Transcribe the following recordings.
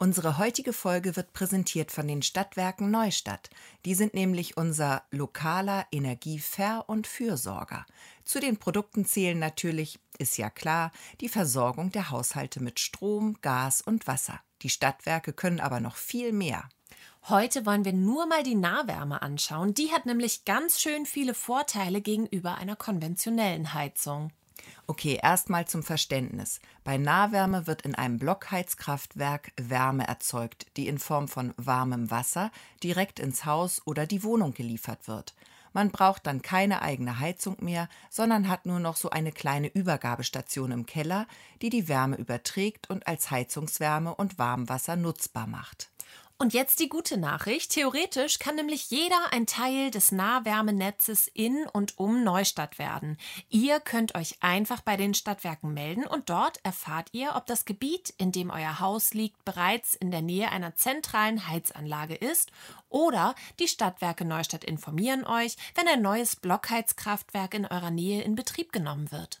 Unsere heutige Folge wird präsentiert von den Stadtwerken Neustadt. Die sind nämlich unser lokaler Energiever- und Fürsorger. Zu den Produkten zählen natürlich, ist ja klar, die Versorgung der Haushalte mit Strom, Gas und Wasser. Die Stadtwerke können aber noch viel mehr. Heute wollen wir nur mal die Nahwärme anschauen. Die hat nämlich ganz schön viele Vorteile gegenüber einer konventionellen Heizung. Okay, erstmal zum Verständnis. Bei Nahwärme wird in einem Blockheizkraftwerk Wärme erzeugt, die in Form von warmem Wasser direkt ins Haus oder die Wohnung geliefert wird. Man braucht dann keine eigene Heizung mehr, sondern hat nur noch so eine kleine Übergabestation im Keller, die die Wärme überträgt und als Heizungswärme und Warmwasser nutzbar macht. Und jetzt die gute Nachricht. Theoretisch kann nämlich jeder ein Teil des Nahwärmenetzes in und um Neustadt werden. Ihr könnt euch einfach bei den Stadtwerken melden und dort erfahrt ihr, ob das Gebiet, in dem euer Haus liegt, bereits in der Nähe einer zentralen Heizanlage ist oder die Stadtwerke Neustadt informieren euch, wenn ein neues Blockheizkraftwerk in eurer Nähe in Betrieb genommen wird.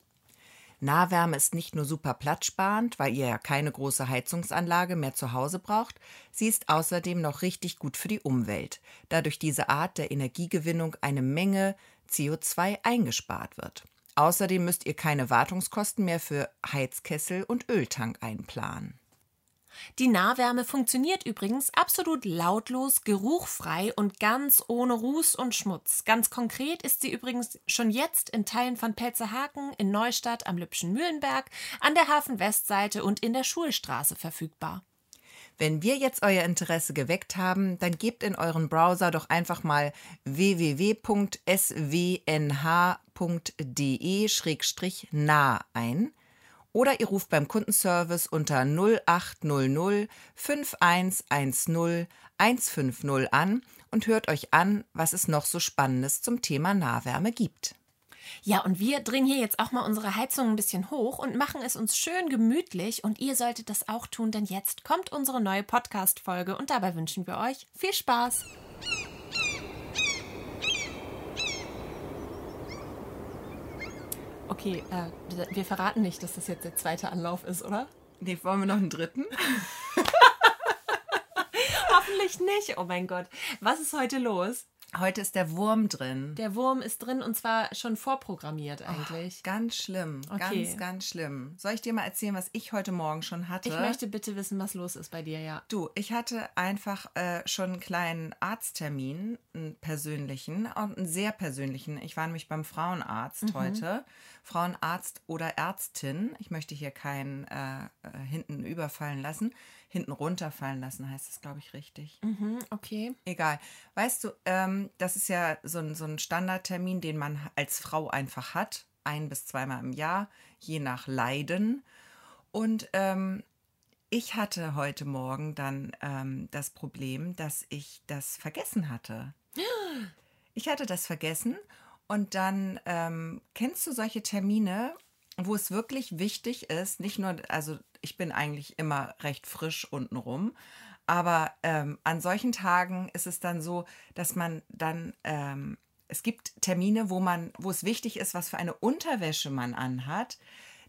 Nahwärme ist nicht nur super platzsparend, weil ihr ja keine große Heizungsanlage mehr zu Hause braucht, sie ist außerdem noch richtig gut für die Umwelt, da durch diese Art der Energiegewinnung eine Menge CO2 eingespart wird. Außerdem müsst ihr keine Wartungskosten mehr für Heizkessel und Öltank einplanen. Die Nahwärme funktioniert übrigens absolut lautlos, geruchfrei und ganz ohne Ruß und Schmutz. Ganz konkret ist sie übrigens schon jetzt in Teilen von Pelzerhaken, in Neustadt am Lübschen Mühlenberg, an der Hafenwestseite und in der Schulstraße verfügbar. Wenn wir jetzt euer Interesse geweckt haben, dann gebt in euren Browser doch einfach mal www.swnh.de-nah ein oder ihr ruft beim Kundenservice unter 0800 5110 150 an und hört euch an, was es noch so Spannendes zum Thema Nahwärme gibt. Ja, und wir drehen hier jetzt auch mal unsere Heizung ein bisschen hoch und machen es uns schön gemütlich. Und ihr solltet das auch tun, denn jetzt kommt unsere neue Podcast-Folge und dabei wünschen wir euch viel Spaß. Okay, äh, wir verraten nicht, dass das jetzt der zweite Anlauf ist, oder? Nee, wollen wir noch einen dritten? Hoffentlich nicht. Oh mein Gott. Was ist heute los? Heute ist der Wurm drin. Der Wurm ist drin und zwar schon vorprogrammiert eigentlich. Oh, ganz schlimm. Okay. Ganz, ganz schlimm. Soll ich dir mal erzählen, was ich heute Morgen schon hatte? Ich möchte bitte wissen, was los ist bei dir, ja. Du, ich hatte einfach äh, schon einen kleinen Arzttermin, einen persönlichen und einen sehr persönlichen. Ich war nämlich beim Frauenarzt mhm. heute. Frauenarzt oder Ärztin. Ich möchte hier keinen äh, äh hinten überfallen lassen hinten runterfallen lassen, heißt das, glaube ich, richtig. Mhm, okay. Egal. Weißt du, ähm, das ist ja so ein, so ein Standardtermin, den man als Frau einfach hat, ein bis zweimal im Jahr, je nach Leiden. Und ähm, ich hatte heute Morgen dann ähm, das Problem, dass ich das vergessen hatte. Ich hatte das vergessen und dann ähm, kennst du solche Termine, wo es wirklich wichtig ist, nicht nur, also ich bin eigentlich immer recht frisch untenrum. Aber ähm, an solchen Tagen ist es dann so, dass man dann, ähm, es gibt Termine, wo man, wo es wichtig ist, was für eine Unterwäsche man anhat,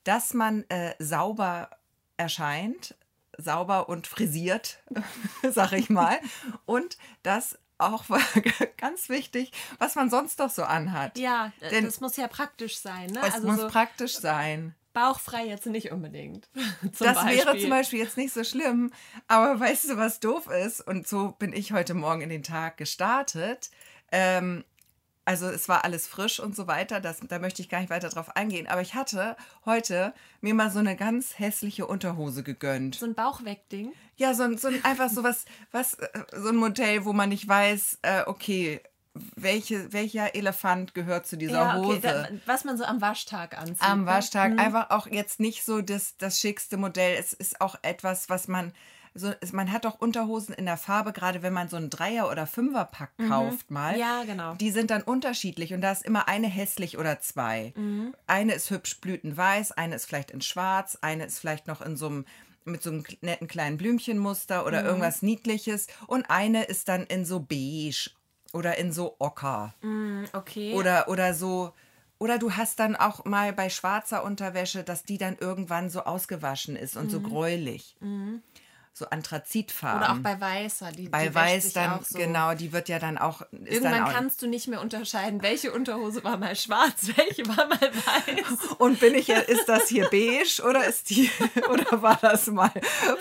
dass man äh, sauber erscheint, sauber und frisiert, sag ich mal, und dass auch ganz wichtig, was man sonst doch so anhat. Ja, Denn das muss ja praktisch sein. Ne? Es also muss so praktisch sein bauchfrei jetzt nicht unbedingt. das Beispiel. wäre zum Beispiel jetzt nicht so schlimm. Aber weißt du, was doof ist? Und so bin ich heute Morgen in den Tag gestartet. Ähm, also es war alles frisch und so weiter. Das, da möchte ich gar nicht weiter drauf eingehen. Aber ich hatte heute mir mal so eine ganz hässliche Unterhose gegönnt. So ein Bauchwegding? Ja, so, so ein, einfach so was, was, äh, so ein Modell, wo man nicht weiß, äh, okay, welche, welcher Elefant gehört zu dieser ja, okay. Hose. Da, was man so am Waschtag anzieht. Am ne? Waschtag. Mhm. Einfach auch jetzt nicht so das, das schickste Modell. Es ist auch etwas, was man. So, man hat auch Unterhosen in der Farbe, gerade wenn man so einen Dreier- oder Fünferpack mhm. kauft mal. Ja, genau. Die sind dann unterschiedlich und da ist immer eine hässlich oder zwei. Mhm. Eine ist hübsch blütenweiß, eine ist vielleicht in schwarz, eine ist vielleicht noch in so einem mit so einem netten kleinen Blümchenmuster oder mhm. irgendwas niedliches und eine ist dann in so beige oder in so Ocker. Mm, okay. Oder, oder so. Oder du hast dann auch mal bei schwarzer Unterwäsche, dass die dann irgendwann so ausgewaschen ist und mm. so gräulich. Mm. So Anthrazitfarben. Oder auch bei Weißer. Die, bei die Weiß dann, so. genau, die wird ja dann auch. Irgendwann dann auch, kannst du nicht mehr unterscheiden, welche Unterhose war mal schwarz, welche war mal weiß. Und bin ich, ist das hier beige oder ist die, oder war das mal,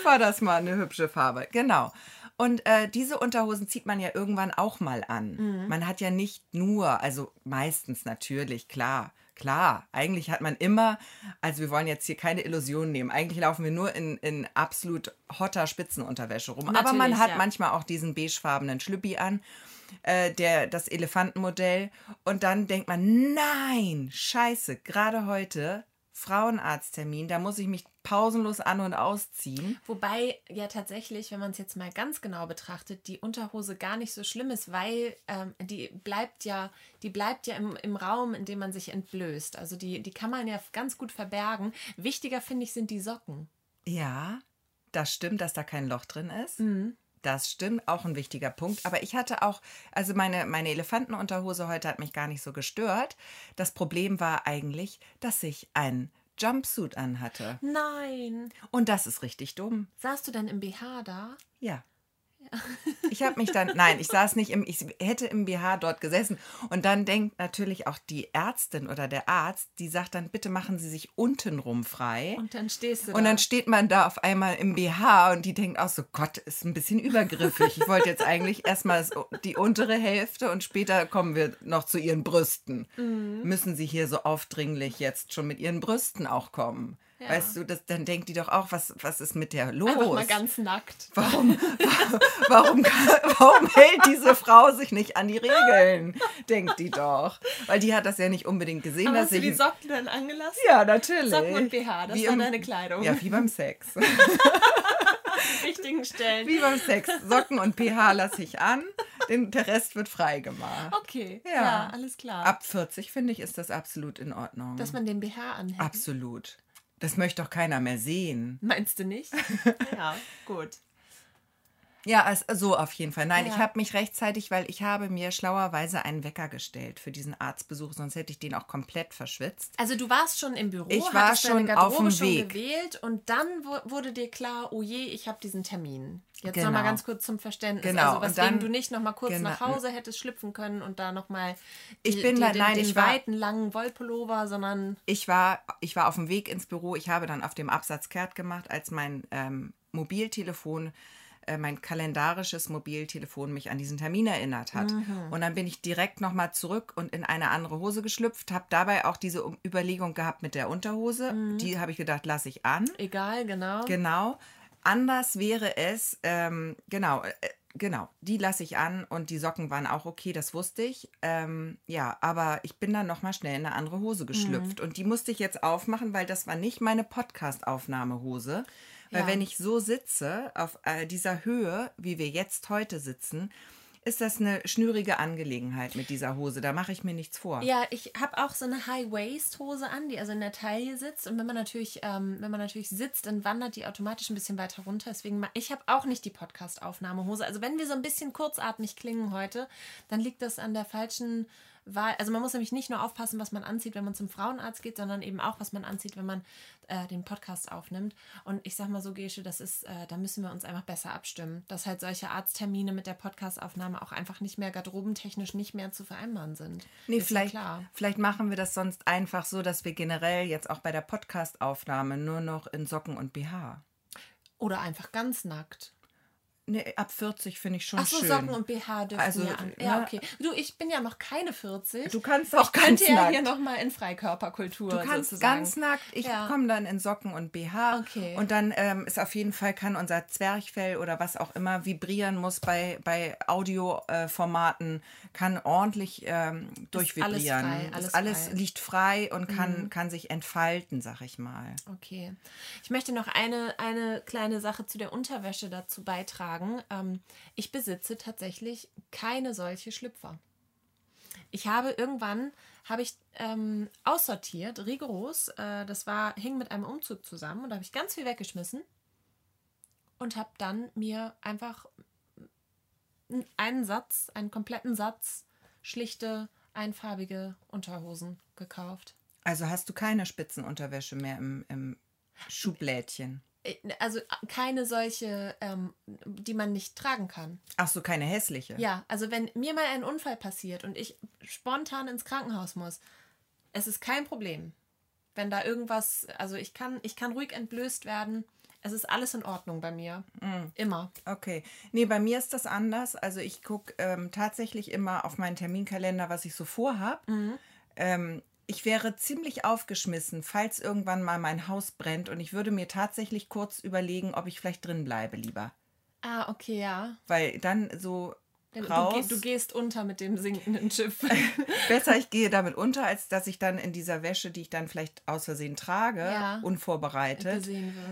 war das mal eine hübsche Farbe? Genau. Und äh, diese Unterhosen zieht man ja irgendwann auch mal an. Mhm. Man hat ja nicht nur, also meistens natürlich, klar, klar, eigentlich hat man immer, also wir wollen jetzt hier keine Illusionen nehmen, eigentlich laufen wir nur in, in absolut hotter Spitzenunterwäsche rum. Natürlich, Aber man hat ja. manchmal auch diesen beigefarbenen Schlüppi an. Äh, der, das Elefantenmodell und dann denkt man, nein, scheiße, gerade heute Frauenarzttermin, da muss ich mich pausenlos an- und ausziehen. Wobei ja tatsächlich, wenn man es jetzt mal ganz genau betrachtet, die Unterhose gar nicht so schlimm ist, weil ähm, die bleibt ja, die bleibt ja im, im Raum, in dem man sich entblößt. Also die, die kann man ja ganz gut verbergen. Wichtiger finde ich sind die Socken. Ja, das stimmt, dass da kein Loch drin ist. Mhm. Das stimmt, auch ein wichtiger Punkt. Aber ich hatte auch, also meine, meine Elefantenunterhose heute hat mich gar nicht so gestört. Das Problem war eigentlich, dass ich ein Jumpsuit anhatte. Nein. Und das ist richtig dumm. Saßt du dann im BH da? Ja. Ich habe mich dann, nein, ich saß nicht im, ich hätte im BH dort gesessen. Und dann denkt natürlich auch die Ärztin oder der Arzt, die sagt dann, bitte machen Sie sich untenrum frei. Und dann stehst du Und dann steht man da auf einmal im BH und die denkt auch so, Gott, ist ein bisschen übergriffig. Ich wollte jetzt eigentlich erstmal die untere Hälfte und später kommen wir noch zu ihren Brüsten. Mhm. Müssen Sie hier so aufdringlich jetzt schon mit ihren Brüsten auch kommen? Ja. Weißt du, das, dann denkt die doch auch, was, was ist mit der los? Einfach mal ganz nackt. Warum, warum, warum hält diese Frau sich nicht an die Regeln? Denkt die doch. Weil die hat das ja nicht unbedingt gesehen. Aber dass hast du die Socken dann angelassen? Ja, natürlich. Socken und BH, das wie war im, deine Kleidung. Ja, wie beim Sex. Wichtigen Stellen. Wie beim Sex. Socken und BH lasse ich an, den, der Rest wird freigemacht. Okay, ja. ja alles klar. Ab 40, finde ich, ist das absolut in Ordnung. Dass man den BH anhält? Absolut. Das möchte doch keiner mehr sehen. Meinst du nicht? ja, gut. Ja, also so auf jeden Fall. Nein, ja. ich habe mich rechtzeitig, weil ich habe mir schlauerweise einen Wecker gestellt für diesen Arztbesuch, sonst hätte ich den auch komplett verschwitzt. Also du warst schon im Büro, ich war schon auf dem schon Weg. gewählt und dann wurde dir klar, oh je, ich habe diesen Termin. Jetzt genau. nochmal ganz kurz zum Verständnis. Genau. Also weswegen dann, du nicht nochmal kurz genau. nach Hause hättest schlüpfen können und da nochmal ich bin die, da, nein, den, ich war, weiten, langen Wollpullover, sondern... Ich war, ich war auf dem Weg ins Büro. Ich habe dann auf dem Absatz kehrt gemacht, als mein ähm, Mobiltelefon äh, mein kalendarisches Mobiltelefon mich an diesen Termin erinnert hat. Mhm. Und dann bin ich direkt nochmal zurück und in eine andere Hose geschlüpft, habe dabei auch diese Überlegung gehabt mit der Unterhose. Mhm. Die habe ich gedacht, lasse ich an. Egal, genau. Genau. Anders wäre es, ähm, genau, äh, genau, die lasse ich an und die Socken waren auch okay, das wusste ich. Ähm, ja, aber ich bin dann nochmal schnell in eine andere Hose geschlüpft mhm. und die musste ich jetzt aufmachen, weil das war nicht meine Podcast-Aufnahmehose. Weil ja. wenn ich so sitze, auf äh, dieser Höhe, wie wir jetzt heute sitzen, ist das eine schnürige Angelegenheit mit dieser Hose. Da mache ich mir nichts vor. Ja, ich habe auch so eine High-Waist-Hose an, die also in der Taille sitzt. Und wenn man natürlich, ähm, wenn man natürlich sitzt, dann wandert die automatisch ein bisschen weiter runter. Deswegen, ich habe auch nicht die Podcast-Aufnahmehose. Also wenn wir so ein bisschen kurzatmig klingen heute, dann liegt das an der falschen weil, also man muss nämlich nicht nur aufpassen, was man anzieht, wenn man zum Frauenarzt geht, sondern eben auch, was man anzieht, wenn man äh, den Podcast aufnimmt. Und ich sag mal so, Gesche, das ist, äh, da müssen wir uns einfach besser abstimmen, dass halt solche Arzttermine mit der Podcastaufnahme auch einfach nicht mehr garderobentechnisch nicht mehr zu vereinbaren sind. Nee, ist vielleicht, ja vielleicht machen wir das sonst einfach so, dass wir generell jetzt auch bei der Podcastaufnahme nur noch in Socken und BH. Oder einfach ganz nackt. Nee, ab 40 finde ich schon Ach so, schön. Socken und BH dürfen also, ja an. Ja, ne? okay. Du, ich bin ja noch keine 40. Du kannst auch ich ganz könnte ja hier nochmal in Freikörperkultur Du kannst sozusagen. ganz nackt. Ich ja. komme dann in Socken und BH. Okay. Und dann ähm, ist auf jeden Fall, kann unser Zwerchfell oder was auch immer vibrieren muss bei, bei Audioformaten, äh, kann ordentlich ähm, durchvibrieren. Alles, frei, alles, alles frei. liegt frei und kann, mhm. kann sich entfalten, sag ich mal. Okay. Ich möchte noch eine, eine kleine Sache zu der Unterwäsche dazu beitragen sagen, ähm, ich besitze tatsächlich keine solche Schlüpfer. Ich habe irgendwann habe ich ähm, aussortiert, rigoros. Äh, das war hing mit einem Umzug zusammen und da habe ich ganz viel weggeschmissen und habe dann mir einfach einen Satz, einen kompletten Satz schlichte einfarbige Unterhosen gekauft. Also hast du keine Spitzenunterwäsche mehr im, im Schublädchen? Äh, Also äh, keine solche, ähm, die man nicht tragen kann. Ach so, keine hässliche. Ja, also wenn mir mal ein Unfall passiert und ich spontan ins Krankenhaus muss, es ist kein Problem. Wenn da irgendwas, also ich kann, ich kann ruhig entblößt werden. Es ist alles in Ordnung bei mir. Immer. Okay. Nee, bei mir ist das anders. Also ich gucke ähm, tatsächlich immer auf meinen Terminkalender, was ich so vorhab. Ähm, ich wäre ziemlich aufgeschmissen, falls irgendwann mal mein Haus brennt und ich würde mir tatsächlich kurz überlegen, ob ich vielleicht drin bleibe lieber. Ah, okay, ja. Weil dann so Denn Du, raus. geh- du gehst unter mit dem sinkenden Schiff. Besser, ich gehe damit unter, als dass ich dann in dieser Wäsche, die ich dann vielleicht aus Versehen trage, Ja. unvorbereitet,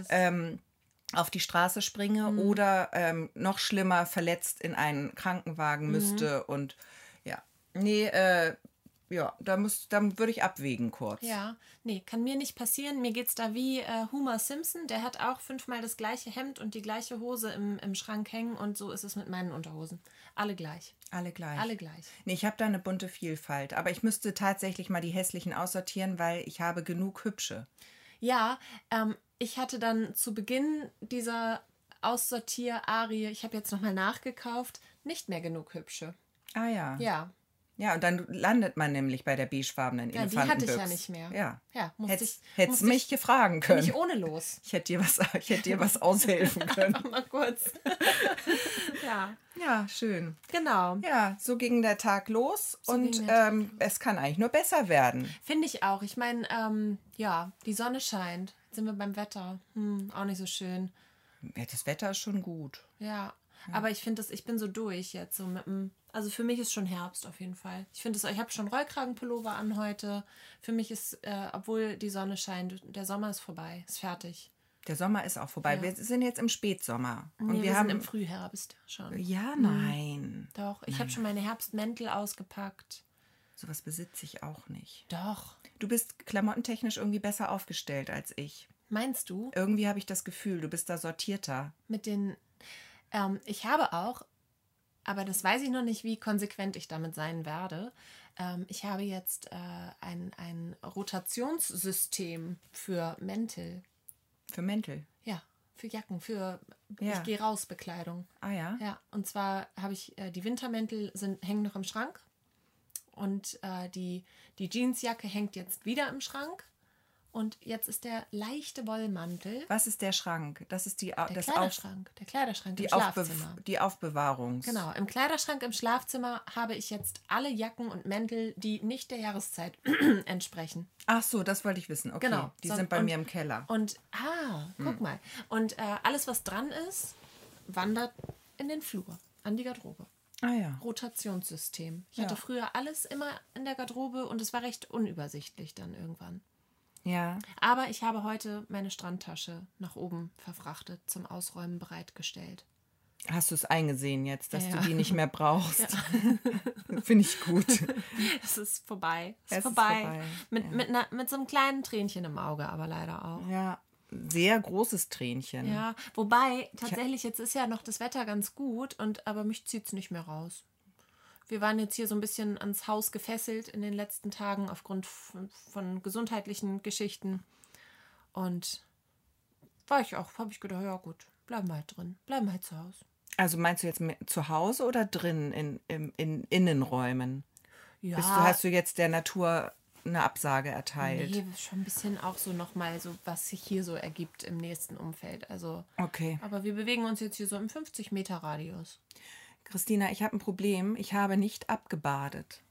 ähm, auf die Straße springe Mhm. oder ähm, noch schlimmer verletzt in einen Mhm. Krankenwagen müsste. Und ja, nee, äh, ja, da muss, dann würde ich abwägen kurz. Ja, nee, kann mir nicht passieren. Mir geht's da wie äh, Homer Simpson. Der hat auch fünfmal das gleiche Hemd und die gleiche Hose im, im Schrank hängen. Und so ist es mit meinen Unterhosen. Alle gleich. Alle gleich. Alle gleich. Nee, ich habe da eine bunte Vielfalt. Aber ich müsste tatsächlich mal die hässlichen aussortieren, weil ich habe genug hübsche. Ja, ähm, ich hatte dann zu Beginn dieser Aussortier-Arie, ich habe jetzt nochmal nachgekauft, nicht mehr genug hübsche. Ah ja. Ja, Ja, und dann landet man nämlich bei der beigefarbenen Ja, die hatte ich ja nicht mehr. Ja. Ja, musste Hättest, ich- hättest musste mich ich- gefragen können. ich ohne los. Ich hätte dir was, ich hätte dir was aushelfen können. Mal kurz. ja, Ja, schön. genau. Ja, so ging der Tag los So und der Tag ähm, es kann eigentlich nur besser werden. Finde ich auch. Ich meine, ähm, ja, die Sonne scheint. Jetzt sind wir beim Wetter. Hm, auch nicht so schön. Ja, das Wetter ist schon gut. Ja. Aber ich finde das, ich bin so durch jetzt. So mit dem, also für mich ist schon Herbst auf jeden Fall. Ich finde es, ich habe schon Rollkragenpullover an heute. Für mich ist, äh, obwohl die Sonne scheint, der Sommer ist vorbei, ist fertig. Der Sommer ist auch vorbei. Ja. Wir sind jetzt im Spätsommer. Nee, und wir, wir haben. sind im Frühherbst schon. ja, nein. Doch, ich habe schon meine Herbstmäntel ausgepackt. Sowas besitze ich auch nicht. Doch. Du bist klamottentechnisch irgendwie besser aufgestellt als ich. Meinst du? Irgendwie habe ich das Gefühl, du bist da sortierter. mit den. Ähm, ich habe auch, aber das weiß ich noch nicht, wie konsequent ich damit sein werde. Ähm, ich habe jetzt äh, ein, ein Rotationssystem für Mäntel. Für Mäntel. Ja, für Jacken, für Ja. ich gehe raus Bekleidung. Ah ja? Ja, und zwar habe ich äh, die Wintermäntel sind, hängen noch im Schrank und äh, die, die Jeansjacke hängt jetzt wieder im Schrank. Und jetzt ist der leichte Wollmantel, Was ist der Schrank? Das ist die, der das Auf, Kleiderschrank, der Kleiderschrank die, im Aufbe Schlafzimmer. die Aufbewahrungs. Genau, im Kleiderschrank im Schlafzimmer habe ich jetzt alle Jacken und Mäntel, die nicht der Jahreszeit entsprechen. Ach so, das wollte ich wissen. Okay, Genau. die So, sind bei und- mir im Keller. Und, ah, guck mal. Und äh, alles, was dran ist, wandert in den Flur, an die Garderobe. Ah ja. Rotationssystem. Ich Ja. hatte früher alles immer in der Garderobe und es war recht unübersichtlich dann irgendwann. Ja. Aber ich habe heute meine Strandtasche nach oben verfrachtet, zum Ausräumen bereitgestellt. Hast du es eingesehen jetzt, dass Ja, du ja. die nicht mehr brauchst? Finde ich gut. Es ist vorbei. Es Es ist ist vorbei. vorbei, Mit, ja. mit, einer, mit so einem kleinen Tränchen im Auge, aber leider auch. Ja, sehr großes Tränchen. Ja, wobei tatsächlich jetzt ist ja noch das Wetter ganz gut und aber mich zieht es nicht mehr raus. Wir waren jetzt hier so ein bisschen ans Haus gefesselt in den letzten Tagen aufgrund von, gesundheitlichen Geschichten und war ich auch, habe ich gedacht, ja gut, bleiben wir halt drin, bleiben wir halt zu Hause. Also meinst du jetzt zu Hause oder drin in, in, in Innenräumen? Ja, du, hast du jetzt der Natur eine Absage erteilt? nee, schon ein bisschen auch so nochmal so, was sich hier so ergibt im nächsten Umfeld. Also, Okay. aber wir bewegen uns jetzt hier so im 50 Meter Radius. Christina, ich habe ein Problem. Ich habe nicht abgebadet.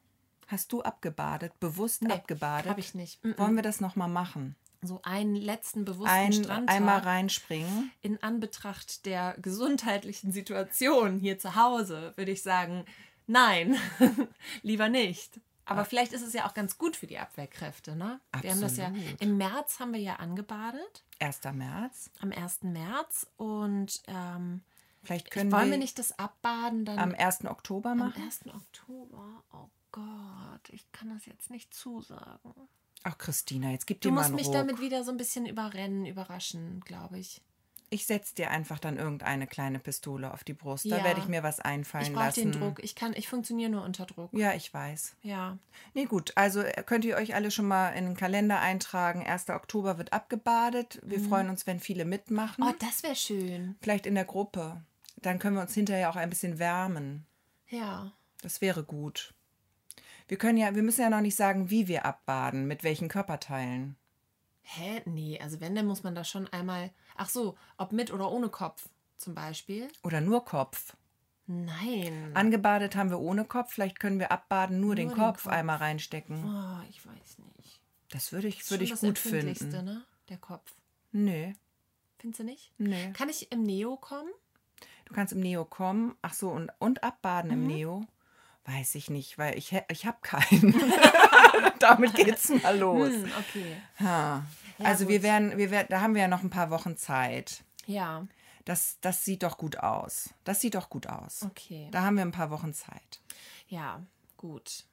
Hast du abgebadet? Bewusst Nee, abgebadet? hab ich nicht. Mm-mm. Wollen wir das nochmal machen? So einen letzten bewussten Ein, Strandtag. einmal reinspringen. in Anbetracht der gesundheitlichen Situation hier zu Hause würde ich sagen, nein, lieber nicht. Aber vielleicht ist es ja auch ganz gut für die Abwehrkräfte, ne? Wir haben das ja Absolut. im März haben wir ja angebadet, 1. März. am 1. März und ähm, Vielleicht können wollen wir, wir nicht das Abbaden dann am 1. Oktober am machen. 1. Oktober? Oh Gott, ich kann das jetzt nicht zusagen. Ach, Christina, jetzt gib Du dir mal musst einen mich Ruck. damit wieder so ein bisschen überrennen, überraschen, glaube ich. Ich setze dir einfach dann irgendeine kleine Pistole auf die Brust. Ja. Da werde ich mir was einfallen Ich brauche lassen. den Druck. Ich kann, ich funktioniere nur unter Druck. Ja, ich weiß. Ja. Nee, gut. Also äh, könnt ihr euch alle schon mal in den Kalender eintragen. 1. Oktober wird abgebadet. Wir freuen uns, wenn viele mitmachen. Oh, das wäre schön. Vielleicht in der Gruppe. Dann können wir uns hinterher auch ein bisschen wärmen. Ja. Das wäre gut. Wir können ja, wir müssen ja noch nicht sagen, wie wir abbaden, mit welchen Körperteilen. Hä? Nee, also wenn, dann muss man da schon einmal. Ach so, ob mit oder ohne Kopf zum Beispiel. Oder nur Kopf. Nein. Angebadet haben wir ohne Kopf. Vielleicht können wir abbaden, nur, den, den Kopf Kopf. einmal reinstecken. Oh, ich weiß nicht. Das würde ich, Ist würde ich das gut finden. ne? Der Kopf. Nee, Findest du nicht? nee. Kann ich im Neo kommen? Du kannst im Neo kommen. Ach so, und, und abbaden Mhm. im Neo? Weiß ich nicht, weil ich, ich habe keinen. Damit geht's mal los. Hm, okay. Ja, also wir gut. werden, wir werden, da haben wir ja noch ein paar Wochen Zeit. Ja, Das, das sieht doch gut aus. Das sieht doch gut aus. okay. Da haben wir ein paar Wochen Zeit. Ja, gut.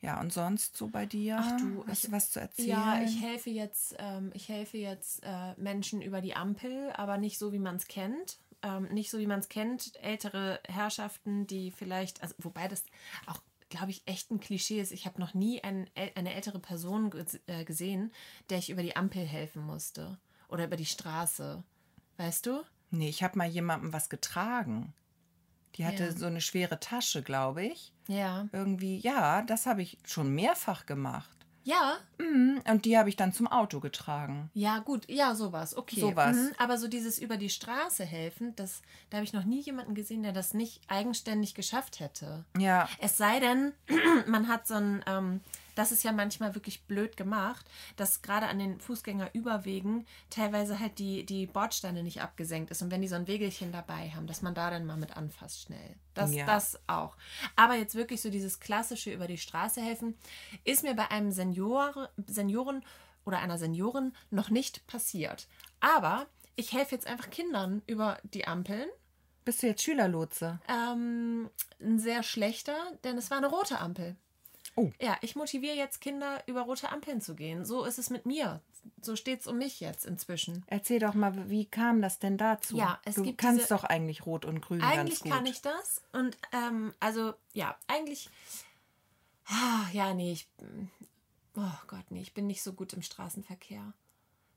Ja, und sonst so bei dir? Ach du, hast ich- du was zu erzählen? Ja, ich helfe jetzt, ähm, ich helfe jetzt äh, Menschen über die Ampel, aber nicht so, wie man es kennt. Ähm, nicht so, wie man es kennt. Ältere Herrschaften, die vielleicht, also wobei das auch, glaube ich, echt ein Klischee ist. Ich habe noch nie ein, eine ältere Person äh, gesehen, der ich über die Ampel helfen musste. Oder über die Straße. Weißt du? Nee, ich habe mal jemandem was getragen. Die hatte Ja. so eine schwere Tasche, glaube ich. Ja. Irgendwie, ja, das habe ich schon mehrfach gemacht. Ja, Mhm, Und die habe ich dann zum Auto getragen. Ja, gut, ja, sowas, okay. Sowas. Mhm, aber so dieses über die Straße helfen, das, da habe ich noch nie jemanden gesehen, der das nicht eigenständig geschafft hätte. Ja, Es sei denn, man hat so ein, ähm, das ist ja manchmal wirklich blöd gemacht, dass gerade an den Fußgängerüberwegen teilweise halt die, die Bordsteine nicht abgesenkt ist und wenn die so ein Wegelchen dabei haben, dass man da dann mal mit anfasst schnell. Das, Ja. das auch. Aber jetzt wirklich so dieses klassische über die Straße helfen, ist mir bei einem Senior, Senioren oder einer Seniorin noch nicht passiert. Aber ich helfe jetzt einfach Kindern über die Ampeln. bist du jetzt Schülerlotse? Ähm, ein sehr schlechter, denn es war eine rote Ampel. Oh. Ja, ich motiviere jetzt Kinder, über rote Ampeln zu gehen. So ist es mit mir. So steht es um mich jetzt inzwischen. Erzähl doch mal, wie kam das denn dazu? Ja, es du gibt kannst diese- doch eigentlich Rot und Grün Eigentlich ganz gut. kann ich das. Und ähm, also, ja, eigentlich. Ah, ja, nee, ich. Oh Gott, nee, ich bin nicht so gut im Straßenverkehr.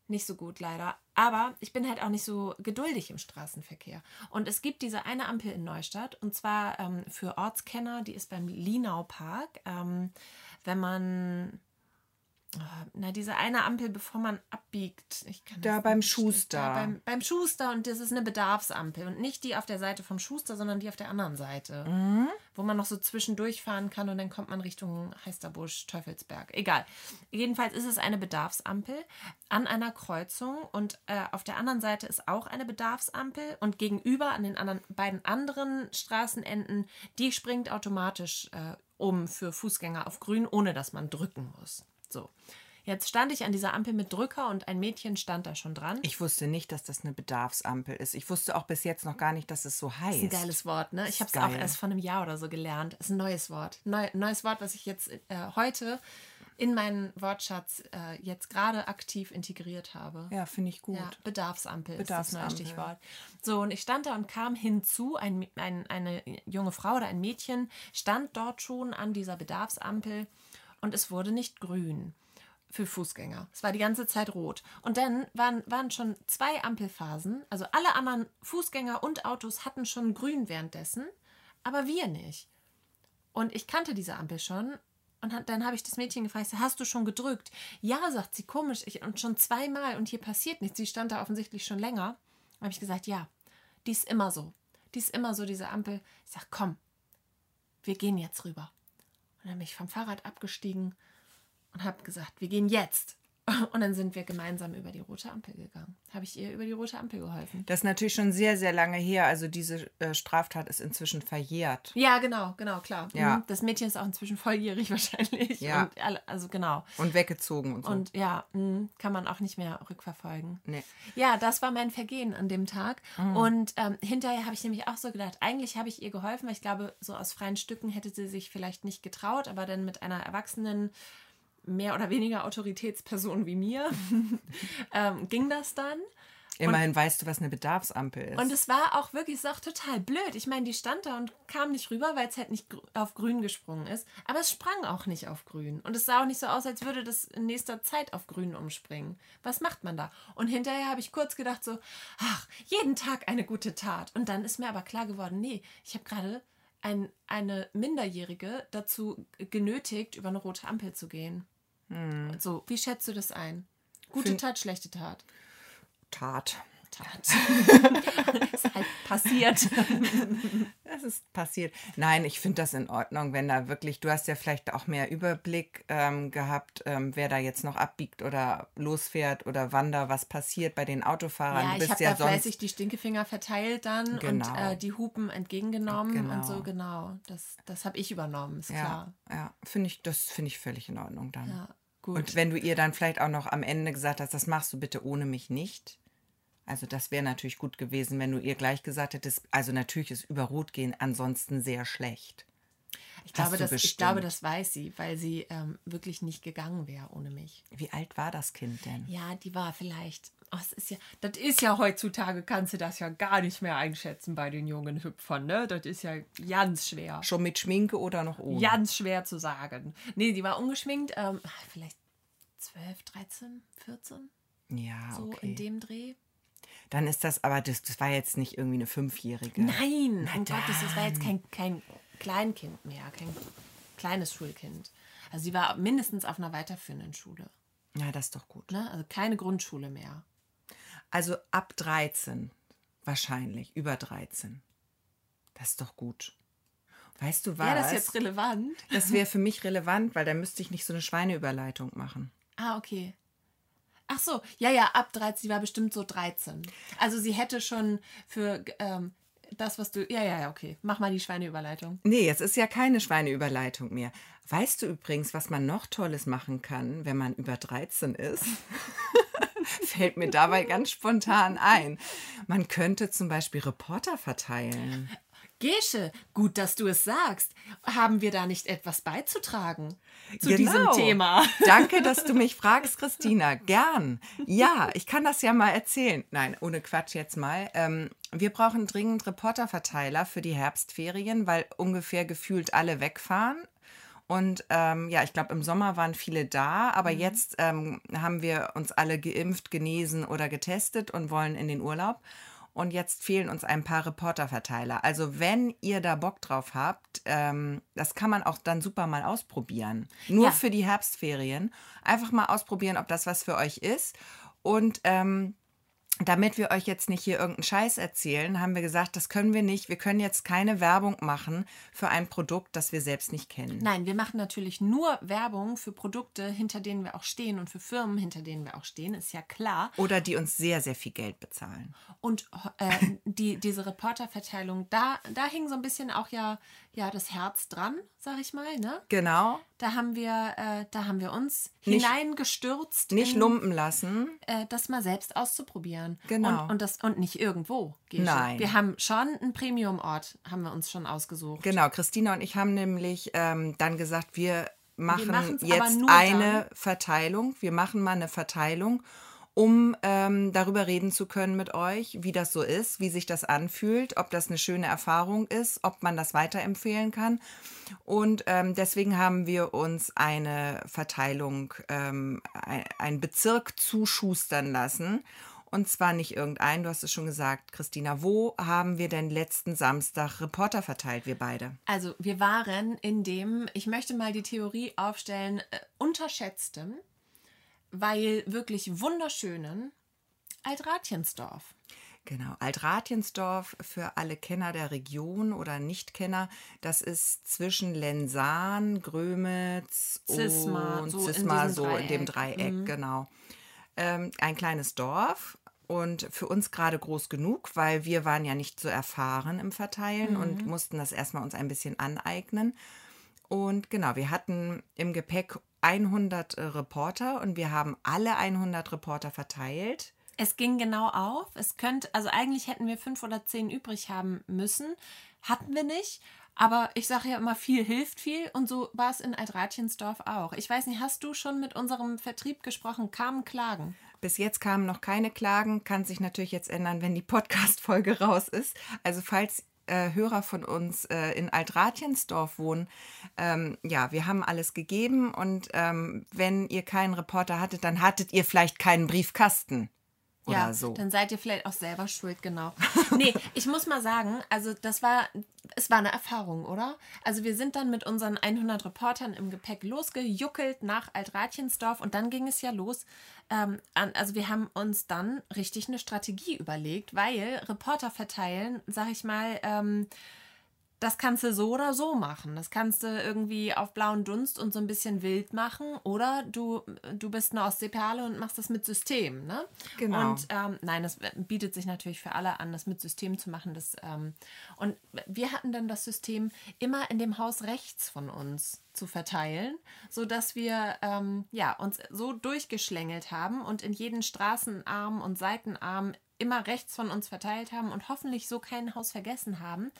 Nicht so gut, leider. Aber ich bin halt auch nicht so geduldig im Straßenverkehr. Und es gibt diese eine Ampel in Neustadt, und zwar ähm, für Ortskenner, die ist beim Linau Park. Ähm, wenn man. Oh, Na, diese eine Ampel, bevor man abbiegt. Ich kann Da beim nicht. Schuster. Da beim, beim Schuster und das ist eine Bedarfsampel. Und nicht die auf der Seite vom Schuster, sondern die auf der anderen Seite. Mhm. Wo man noch so zwischendurch fahren kann und dann kommt man Richtung Heisterbusch, Teufelsberg. Egal. Jedenfalls ist es eine Bedarfsampel an einer Kreuzung und äh, auf der anderen Seite ist auch eine Bedarfsampel und gegenüber an den anderen, beiden anderen Straßenenden, die springt automatisch äh, um für Fußgänger auf grün, ohne dass man drücken muss. So. Jetzt stand ich an dieser Ampel mit Drücker und ein Mädchen stand da schon dran. Ich wusste nicht, dass das eine Bedarfsampel ist. Ich wusste auch bis jetzt noch gar nicht, dass es so heißt. ist ein geiles Wort, ne? Ich habe es auch erst vor einem Jahr oder so gelernt. ist ein neues Wort. Neu, neues Wort, was ich jetzt äh, heute in meinen Wortschatz äh, jetzt gerade aktiv integriert habe. Ja, finde ich gut. Ja, Bedarfsampel, ist das neue Bedarfsampel. Stichwort. So, und ich stand da und kam hinzu, ein, ein, eine junge Frau oder ein Mädchen stand dort schon an dieser Bedarfsampel und es wurde nicht grün für Fußgänger. Es war die ganze Zeit rot. Und dann waren, waren schon zwei Ampelphasen, also alle anderen Fußgänger und Autos hatten schon grün währenddessen, aber wir nicht. Und ich kannte diese Ampel schon. Und dann habe ich das Mädchen gefragt, hast du schon gedrückt? Ja, sagt sie, komisch. Ich, und schon zweimal und hier passiert nichts. Sie stand da offensichtlich schon länger. habe ich gesagt, ja, die ist immer so. Die ist immer so, diese Ampel. Ich sage, komm, wir gehen jetzt rüber. Und dann bin ich vom Fahrrad abgestiegen und habe gesagt, wir gehen jetzt. Und dann sind wir gemeinsam über die rote Ampel gegangen. Habe ich ihr über die rote Ampel geholfen. Das ist natürlich schon sehr, sehr lange her. Also diese äh, Straftat ist inzwischen verjährt. Ja, genau, genau, klar. Ja. Mhm. Das Mädchen ist auch inzwischen volljährig wahrscheinlich. Ja. Und alle, also genau. Und weggezogen und so. Und ja, mh, kann man auch nicht mehr rückverfolgen. nee. Ja, das war mein Vergehen an dem Tag. Mhm. Und ähm, hinterher habe ich nämlich auch so gedacht, eigentlich habe ich ihr geholfen, weil ich glaube, so aus freien Stücken hätte sie sich vielleicht nicht getraut, aber dann mit einer erwachsenen, mehr oder weniger Autoritätsperson wie mir ähm, ging das dann. Immerhin weißt du, was eine Bedarfsampel ist. Und es war auch wirklich, es auch total blöd. Ich meine, die stand da und kam nicht rüber, weil es halt nicht auf grün gesprungen ist. Aber es sprang auch nicht auf grün. Und es sah auch nicht so aus, als würde das in nächster Zeit auf grün umspringen. Was macht man da? Und hinterher habe ich kurz gedacht so, ach, jeden Tag eine gute Tat. Und dann ist mir aber klar geworden, nee, ich habe gerade ein, eine Minderjährige dazu genötigt, über eine rote Ampel zu gehen. So, wie schätzt du das ein? Gute Find- Tat, schlechte Tat. Tat. Tat. ist halt passiert. Das ist passiert. Nein, ich finde das in Ordnung, wenn da wirklich, du hast ja vielleicht auch mehr Überblick ähm, gehabt, ähm, wer da jetzt noch abbiegt oder losfährt oder wann da was passiert bei den Autofahrern. Ja, ich habe ja da sonst. fleißig die Stinkefinger verteilt dann Genau. und äh, die Hupen entgegengenommen und Genau. so, genau. Das, das habe ich übernommen, ist Ja, klar. ja finde ich, das finde ich völlig in Ordnung dann. Ja, gut. Und wenn du ihr dann vielleicht auch noch am Ende gesagt hast, das machst du bitte ohne mich nicht. Also das wäre natürlich gut gewesen, wenn du ihr gleich gesagt hättest, also natürlich ist über Rot gehen ansonsten sehr schlecht. ich, glaube, das, ich glaube, das weiß sie, weil sie ähm, wirklich nicht gegangen wäre ohne mich. Wie alt war das Kind denn? Ja, die war vielleicht. Oh, das ist ja, das ist ja heutzutage, kannst du das ja gar nicht mehr einschätzen bei den jungen Hüpfern, ne? Das ist ja ganz schwer. Schon mit Schminke oder noch ohne? Ganz schwer zu sagen. Nee, die war ungeschminkt, ähm, vielleicht 12, 13, 14, Ja, so okay. in dem Dreh. Dann ist das, aber das, das war jetzt nicht irgendwie eine Fünfjährige. Nein, um Gottes, das war jetzt kein, kein Kleinkind mehr, kein kleines Schulkind. Also sie war mindestens auf einer weiterführenden Schule. Ja, das ist doch gut. Ne? Also keine Grundschule mehr. Also ab 13 wahrscheinlich, über 13. Das ist doch gut. Weißt du was? Ja, das jetzt relevant. Das wäre für mich relevant, weil da müsste ich nicht so eine Schweineüberleitung machen. Ah, okay. Ach so, ja, ja, ab 13, sie war bestimmt so 13. Also sie hätte schon für ähm, das, was du. Ja, ja, ja, okay. Mach mal die Schweineüberleitung. Nee, jetzt ist ja keine Schweineüberleitung mehr. Weißt du übrigens, was man noch Tolles machen kann, wenn man über 13 ist? Fällt mir dabei ganz spontan ein. Man könnte zum Beispiel Reporter verteilen. Gesche, gut, dass du es sagst. Haben wir da nicht etwas beizutragen zu Genau. diesem Thema? Danke, dass du mich fragst, Christina. Gern. Ja, ich kann das ja mal erzählen. Nein, ohne Quatsch jetzt mal. Ähm, wir brauchen dringend Reporterverteiler für die Herbstferien, weil ungefähr gefühlt alle wegfahren. Und ähm, ja, ich glaube, im Sommer waren viele da, aber jetzt ähm, haben wir uns alle geimpft, genesen oder getestet und wollen in den Urlaub. Und jetzt fehlen uns ein paar Reporterverteiler. Also wenn ihr da Bock drauf habt, ähm, das kann man auch dann super mal ausprobieren. Nur Ja. für die Herbstferien. Einfach mal ausprobieren, ob das was für euch ist. Und ähm, damit wir euch jetzt nicht hier irgendeinen Scheiß erzählen, haben wir gesagt, das können wir nicht. Wir können jetzt keine Werbung machen für ein Produkt, das wir selbst nicht kennen. Nein, wir machen natürlich nur Werbung für Produkte, hinter denen wir auch stehen und für Firmen, hinter denen wir auch stehen, ist ja klar. Oder die uns sehr, sehr viel Geld bezahlen. Und äh, die, diese Reporterverteilung, da, da hing so ein bisschen auch ja, ja das Herz dran, sag ich mal. Ne? Genau. Da haben wir, äh, da haben wir uns Nicht- hineingestürzt, Nicht in, lumpen lassen. äh, das mal selbst auszuprobieren. Genau. Und, und, das, und nicht irgendwo. Gesche. Nein. Wir haben schon einen Premium-Ort, haben wir uns schon ausgesucht. Genau, Christina und ich haben nämlich ähm, dann gesagt, wir machen jetzt eine Verteilung. Wir machen mal eine Verteilung, um ähm, darüber reden zu können mit euch, wie das so ist, wie sich das anfühlt, ob das eine schöne Erfahrung ist, ob man das weiterempfehlen kann. Und ähm, deswegen haben wir uns eine Verteilung, ähm, ein, einen Bezirk zuschustern lassen. Und zwar nicht irgendein, du hast es schon gesagt, Christina. Wo haben wir denn letzten Samstag Reporter verteilt, wir beide? Also wir waren in dem, ich möchte mal die Theorie aufstellen, äh, unterschätztem, weil wirklich wunderschönen Altratjensdorf. Genau, Altratjensdorf für alle Kenner der Region oder Nichtkenner, das ist zwischen Lensahn, Grömitz Zisma, und so in Zisma, diesem so in dem Dreieck. Dreieck, genau. Ähm, ein kleines Dorf und für uns gerade groß genug, weil wir waren ja nicht so erfahren im Verteilen und mussten das erstmal uns ein bisschen aneignen. Und genau, wir hatten im Gepäck 100 Reporter und wir haben alle 100 Reporter verteilt. Es ging genau auf. Es könnte, also eigentlich hätten wir fünf oder zehn übrig haben müssen. Hatten wir nicht. Aber ich sage ja immer, viel hilft viel und so war es in Altratjensdorf auch. Ich weiß nicht, hast du schon mit unserem Vertrieb gesprochen? Kamen Klagen? Bis jetzt kamen noch keine Klagen, kann sich natürlich jetzt ändern, wenn die Podcast-Folge raus ist. Also falls äh, Hörer von uns äh, in Altratjensdorf wohnen, ähm, ja, wir haben alles gegeben und ähm, wenn ihr keinen Reporter hattet, dann hattet ihr vielleicht keinen Briefkasten oder ja, so. dann seid ihr vielleicht auch selber schuld, genau. nee, ich muss mal sagen, also das war, es war eine Erfahrung, oder? Also wir sind dann mit unseren 100 Reportern im Gepäck losgejuckelt nach Altratjensdorf und dann ging es ja los. Ähm, also wir haben uns dann richtig eine Strategie überlegt, weil Reporter verteilen, sag ich mal, ähm, das kannst du so oder so machen. Das kannst du irgendwie auf blauen Dunst und so ein bisschen wild machen. Oder du, du bist eine Ostseeperle und machst das mit System. Ne? Genau. Und ähm, nein, das bietet sich natürlich für alle an, das mit System zu machen. Das, ähm, und wir hatten dann das System immer in dem Haus rechts von uns zu verteilen, sodass wir ähm, ja, uns so durchgeschlängelt haben und in jeden Straßenarm und Seitenarm immer rechts von uns verteilt haben und hoffentlich so kein Haus vergessen haben.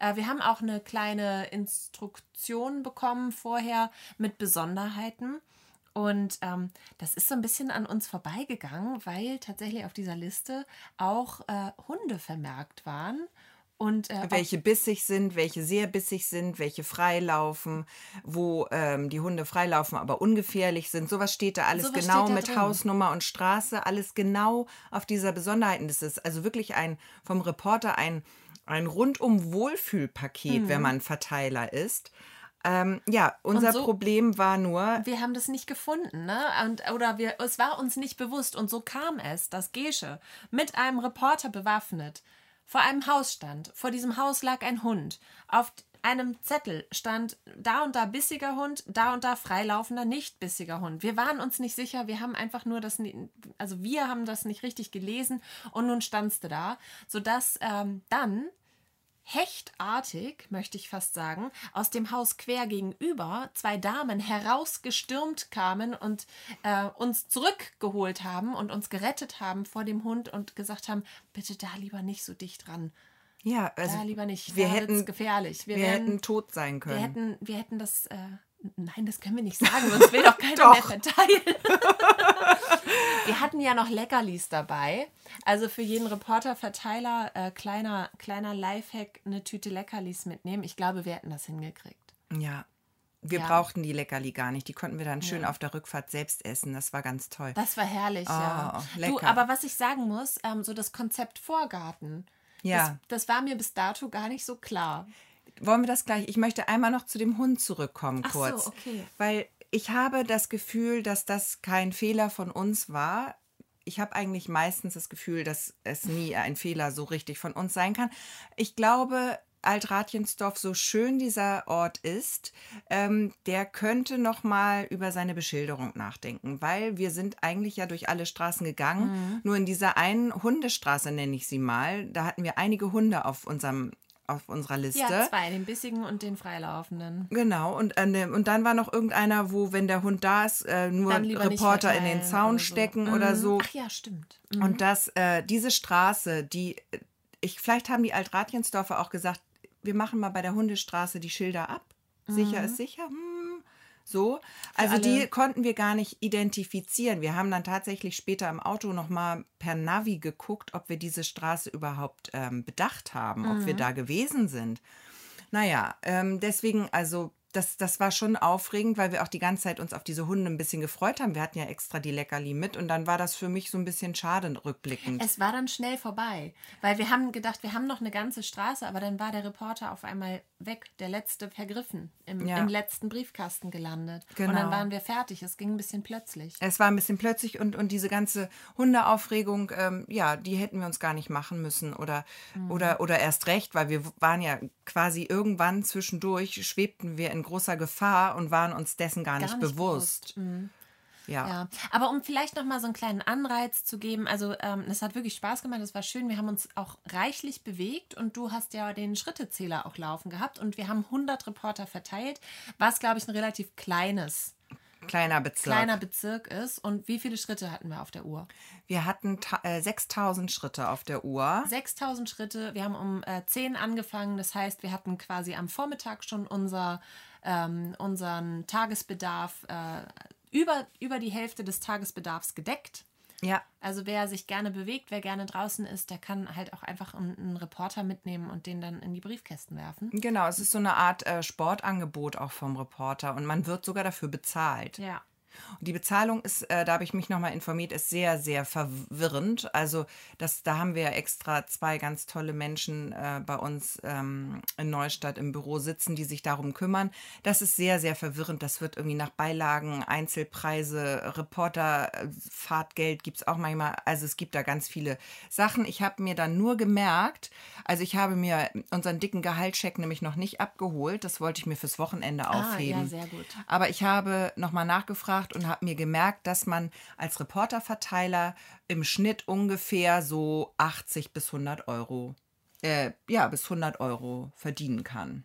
Äh, wir haben auch eine kleine Instruktion bekommen vorher mit Besonderheiten. Und ähm, das ist so ein bisschen an uns vorbeigegangen, weil tatsächlich auf dieser Liste auch äh, Hunde vermerkt waren. Und, äh, welche bissig sind, welche sehr bissig sind, welche freilaufen, wo ähm, die Hunde freilaufen, aber ungefährlich sind. Sowas steht da alles genau da mit drin. Hausnummer und Straße, alles genau auf dieser Besonderheiten. Das ist also wirklich ein vom Reporter ein, ein rundum Wohlfühlpaket, wenn man Verteiler ist. Ähm, ja, unser so- Problem war nur, wir haben das nicht gefunden, ne? Und, oder wir, es war uns nicht bewusst. Und so kam es, dass Gesche mit einem Reporter bewaffnet vor einem Haus stand. Vor diesem Haus lag ein Hund. Auf einem Zettel stand da und da bissiger Hund, da und da freilaufender, nicht bissiger Hund. Wir waren uns nicht sicher, wir haben einfach nur das, also wir haben das nicht richtig gelesen und nun standst du da, sodass ähm, dann hechtartig, möchte ich fast sagen, aus dem Haus quer gegenüber zwei Damen herausgestürmt kamen und äh, uns zurückgeholt haben und uns gerettet haben vor dem Hund und gesagt haben, bitte da lieber nicht so dicht ran. ja, also Da lieber nicht. wir hätten, gefährlich. Wir, wir werden, hätten tot sein wir können. hätten, wir hätten das. Äh, nein, das können wir nicht sagen, sonst will doch keiner mehr Doch. verteilen. wir hatten ja noch Leckerlis dabei. Also für jeden Reporter-Verteiler äh, kleiner, kleiner Lifehack eine Tüte Leckerlis mitnehmen. Ich glaube, wir hätten das hingekriegt. Ja. Wir Ja. brauchten die Leckerli gar nicht. Die konnten wir dann schön auf der Rückfahrt selbst essen. Das war ganz toll. Das war herrlich, ja. Oh, Du, lecker. aber was ich sagen muss, ähm, so das Konzept Vorgarten, Ja. das, das war mir bis dato gar nicht so klar. Wollen wir das gleich? Ich möchte einmal noch zu dem Hund zurückkommen, Ach so, kurz. okay. Weil ich habe das Gefühl, dass das kein Fehler von uns war. Ich habe eigentlich meistens das Gefühl, dass es nie ein Fehler so richtig von uns sein kann. Ich glaube, Altratjensdorf, so schön dieser Ort ist, ähm, der könnte noch mal über seine Beschilderung nachdenken, weil wir sind eigentlich ja durch alle Straßen gegangen. Mhm. Nur in dieser einen Hundestraße nenne ich sie mal, da hatten wir einige Hunde auf unserem auf unserer Liste. Ja, zwei, den bissigen und den freilaufenden. Genau, und, an dem, und dann war noch irgendeiner, wo, wenn der Hund da ist, äh, nur Reporter in den Zaun oder so. stecken Mhm. oder so. Ach ja, stimmt. Mhm. Und dass äh, diese Straße, die, ich, vielleicht haben die Altratjensdorfer auch gesagt, wir machen mal bei der Hundestraße die Schilder ab. Sicher ist sicher. Hm. So. Also die Mhm. konnten wir gar nicht identifizieren. Wir haben dann tatsächlich später im Auto nochmal per Navi geguckt, ob wir diese Straße überhaupt ähm, bedacht haben, ob Mhm. wir da gewesen sind. Naja, ähm, deswegen, also das, das war schon aufregend, weil wir auch die ganze Zeit uns auf diese Hunde ein bisschen gefreut haben. Wir hatten ja extra die Leckerli mit und dann war das für mich so ein bisschen schade rückblickend. Es war dann schnell vorbei, weil wir haben gedacht, wir haben noch eine ganze Straße, aber dann war der Reporter auf einmal weg, der letzte vergriffen, im, Ja. im letzten Briefkasten gelandet. Und Genau. dann waren wir fertig. Es ging ein bisschen plötzlich. Es war ein bisschen plötzlich und, und diese ganze Hundeaufregung, ähm, ja, die hätten wir uns gar nicht machen müssen oder, Mhm. oder, oder erst recht, weil wir waren ja quasi irgendwann zwischendurch, schwebten wir in großer Gefahr und waren uns dessen gar, nicht, bewusst. Mhm. Ja. Ja, aber um vielleicht noch mal so einen kleinen Anreiz zu geben, also ähm, es hat wirklich Spaß gemacht, es war schön, wir haben uns auch reichlich bewegt und du hast ja den Schrittezähler auch laufen gehabt und wir haben 100 Reporter verteilt, was glaube ich ein relativ kleines kleiner Bezirk. kleiner Bezirk ist. Und wie viele Schritte hatten wir auf der Uhr? Wir hatten äh, 6000 Schritte auf der Uhr. 6000 Schritte. Wir haben um äh, 10 angefangen. Das heißt, wir hatten quasi am Vormittag schon unser, ähm, unseren Tagesbedarf, äh, über, über die Hälfte des Tagesbedarfs gedeckt. Ja, Also wer sich gerne bewegt, wer gerne draußen ist, der kann halt auch einfach einen, einen Reporter mitnehmen und den dann in die Briefkästen werfen. genau. Es ist so eine Art äh, Sportangebot auch vom Reporter und man wird sogar dafür bezahlt. Ja. Und die Bezahlung ist, äh, da habe ich mich nochmal informiert, ist sehr, sehr verwirrend. Also das, da haben wir extra zwei ganz tolle Menschen äh, bei uns ähm, in Neustadt im Büro sitzen, die sich darum kümmern. Das ist sehr, sehr verwirrend. Das wird irgendwie nach Beilagen, Einzelpreise, Reporter, äh, Fahrtgeld gibt es auch manchmal. Also es gibt da ganz viele Sachen. Ich habe mir dann nur gemerkt, also ich habe mir unseren dicken Gehaltscheck nämlich noch nicht abgeholt. Das wollte ich mir fürs Wochenende Ah, aufheben. ja, sehr gut. Aber ich habe nochmal nachgefragt und habe mir gemerkt, dass man als Reporterverteiler im Schnitt ungefähr so 80 bis 100 Euro, äh, ja, bis 100 Euro verdienen kann.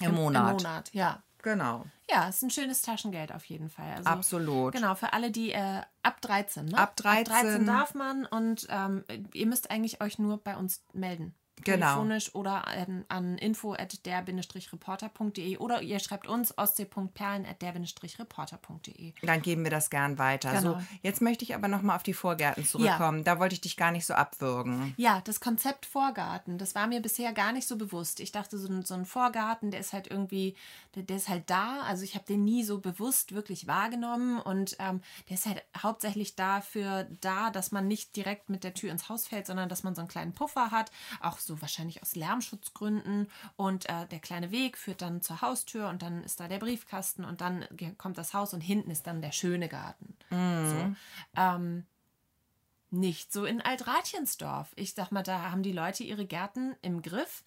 Im, Monat. Im Monat, ja. Genau. Ja, ist ein schönes Taschengeld auf jeden Fall. Also, Absolut. Genau, für alle, die äh, ab 13, ne? Ab 13. darf man und ähm, ihr müsst eigentlich euch nur bei uns melden. Genau. Telefonisch oder an, an info at der-reporter.de oder ihr schreibt uns ostsee.perlen at der-reporter.de. Dann geben wir das gern weiter. Genau. So, jetzt möchte ich aber nochmal auf die Vorgärten zurückkommen. Da wollte ich dich gar nicht so abwürgen. Ja, das Konzept Vorgarten, das war mir bisher gar nicht so bewusst. Ich dachte, so ein, so ein Vorgarten, der ist halt irgendwie, der, der ist halt da. Also ich habe den nie so bewusst wirklich wahrgenommen und ähm, der ist halt hauptsächlich dafür da, dass man nicht direkt mit der Tür ins Haus fällt, sondern dass man so einen kleinen Puffer hat, auch so wahrscheinlich aus Lärmschutzgründen. Und äh, der kleine Weg führt dann zur Haustür und dann ist da der Briefkasten und dann kommt das Haus und hinten ist dann der schöne Garten. So. Ähm, nicht so in Altratjensdorf. Ich sag mal, da haben die Leute ihre Gärten im Griff.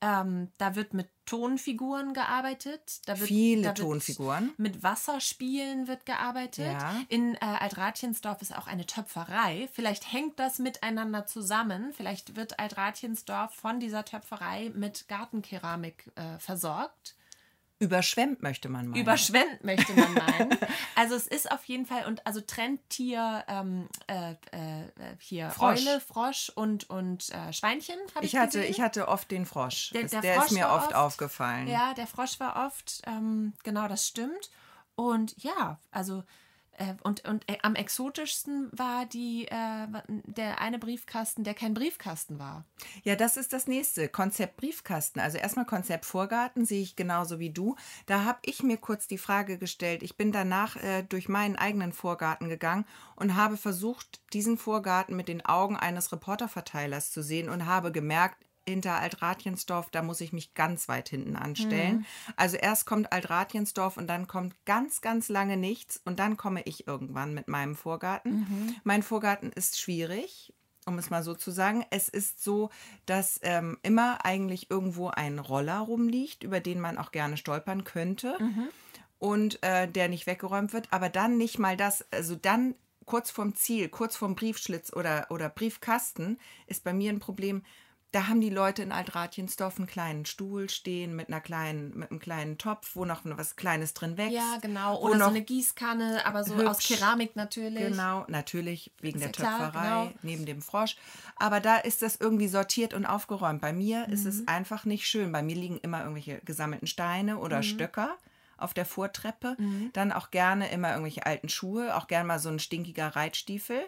Ähm, da wird mit Tonfiguren gearbeitet. Da wird, Viele da wird Tonfiguren. Mit Wasserspielen wird gearbeitet. Ja. In äh, Altratjensdorf ist auch eine Töpferei. Vielleicht hängt das miteinander zusammen. Vielleicht wird Altratjensdorf von dieser Töpferei mit Gartenkeramik äh, versorgt. Überschwemmt möchte man meinen. Überschwemmt, möchte man meinen. also es ist auf jeden Fall, und also Trendtier, ähm, äh, äh, hier Frosch. Eule, Frosch und, und äh, Schweinchen habe ich, ich hatte, gesehen. ich hatte oft den Frosch. Der- der der Frosch ist mir oft oft- aufgefallen. Ja, der Frosch war oft, ähm, genau, das stimmt. Und ja, also äh, und, und äh, am exotischsten war die, äh, der eine Briefkasten, der kein Briefkasten war. Ja, das ist das nächste. Konzept Briefkasten. Also erstmal Konzept Vorgarten sehe ich genauso wie du. Da habe ich mir kurz die Frage gestellt. Ich bin danach äh, durch meinen eigenen Vorgarten gegangen und habe versucht, diesen Vorgarten mit den Augen eines Reporterverteilers zu sehen und habe gemerkt, hinter Altratjensdorf, da muss ich mich ganz weit hinten anstellen. Also erst kommt Altratjensdorf und dann kommt ganz, ganz lange nichts und dann komme ich irgendwann mit meinem Vorgarten. Mein Vorgarten ist schwierig, um es mal so zu sagen. Es ist so, dass ähm, immer eigentlich irgendwo ein Roller rumliegt, über den man auch gerne stolpern könnte und äh, der nicht weggeräumt wird, aber dann nicht mal das, also dann kurz vorm Ziel, kurz vorm Briefschlitz oder, oder Briefkasten ist bei mir ein Problem. Da haben die Leute in Altratjensdorf einen kleinen Stuhl stehen mit einer kleinen, mit einem kleinen Topf, wo noch was Kleines drin wächst. Ja, genau. Oder so eine Gießkanne, aber so aus hübsch. Keramik natürlich. Genau, natürlich wegen der Ist klar, Töpferei, genau. neben dem Frosch. Aber da ist das irgendwie sortiert und aufgeräumt. Bei mir ist Mhm. es einfach nicht schön. Bei mir liegen immer irgendwelche gesammelten Steine Mhm. oder Stöcker auf der Vortreppe. Dann auch gerne immer irgendwelche alten Schuhe, auch gerne mal so ein stinkiger Reitstiefel.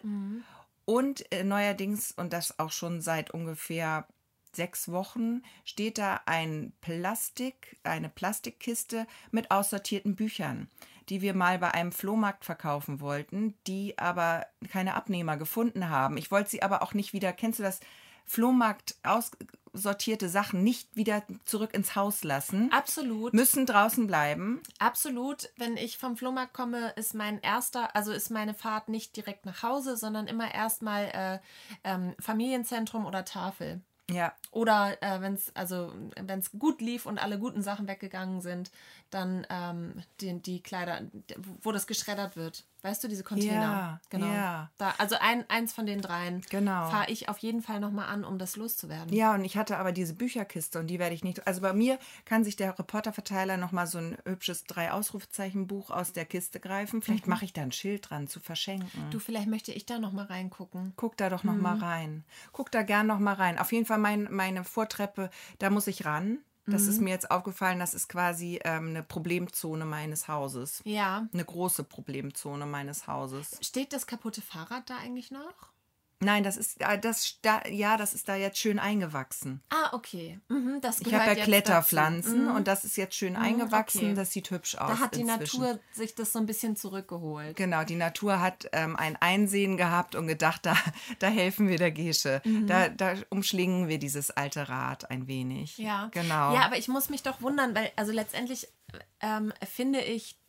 Und äh, neuerdings, und das auch schon seit ungefähr sechs Wochen, steht da ein Plastik, eine Plastikkiste mit aussortierten Büchern, die wir mal bei einem Flohmarkt verkaufen wollten, die aber keine Abnehmer gefunden haben. Ich wollte sie aber auch nicht wieder, kennst du das? Flohmarkt aussortierte Sachen nicht wieder zurück ins Haus lassen, Absolut. müssen draußen bleiben. Absolut. Wenn ich vom Flohmarkt komme, ist mein erster, also ist meine Fahrt nicht direkt nach Hause, sondern immer erstmal äh, ähm, Familienzentrum oder Tafel. Ja, Oder äh, wenn es also wenn es gut lief und alle guten Sachen weggegangen sind, dann ähm, die, die Kleider, wo das geschreddert wird. Weißt du, diese Container? Ja, genau. ja. Da, also ein, eins von den dreien Genau. fahre ich auf jeden Fall nochmal an, um das loszuwerden. Ja, und ich hatte aber diese Bücherkiste und die werde ich nicht. Also bei mir kann sich der Reporterverteiler nochmal so ein hübsches Drei-Ausrufezeichen-Buch aus der Kiste greifen. Vielleicht mache ich da ein Schild dran zu verschenken. Du, vielleicht möchte ich da nochmal reingucken. Guck da doch noch mal Mhm. rein. Guck da gern noch mal rein. Auf jeden Fall mein, meine Vortreppe, da muss ich ran. Das Mhm. ist mir jetzt aufgefallen, das ist quasi ähm, eine Problemzone meines Hauses. Ja. Eine große Problemzone meines Hauses. Steht das kaputte Fahrrad da eigentlich noch? Nein, das ist äh, das da, ja, das ist da jetzt schön eingewachsen. Ah, okay. Mhm, das Ich habe ja Kletterpflanzen. Mhm. und das ist jetzt schön eingewachsen. okay. Das sieht hübsch aus. Da hat die inzwischen. Natur sich das so ein bisschen zurückgeholt. Genau, die Natur hat ähm, ein Einsehen gehabt und gedacht, da, da helfen wir der Gesche. Mhm. Da, da umschlingen wir dieses alte Rad ein wenig. Ja. Genau. Ja, aber ich muss mich doch wundern, weil also letztendlich ähm, finde ich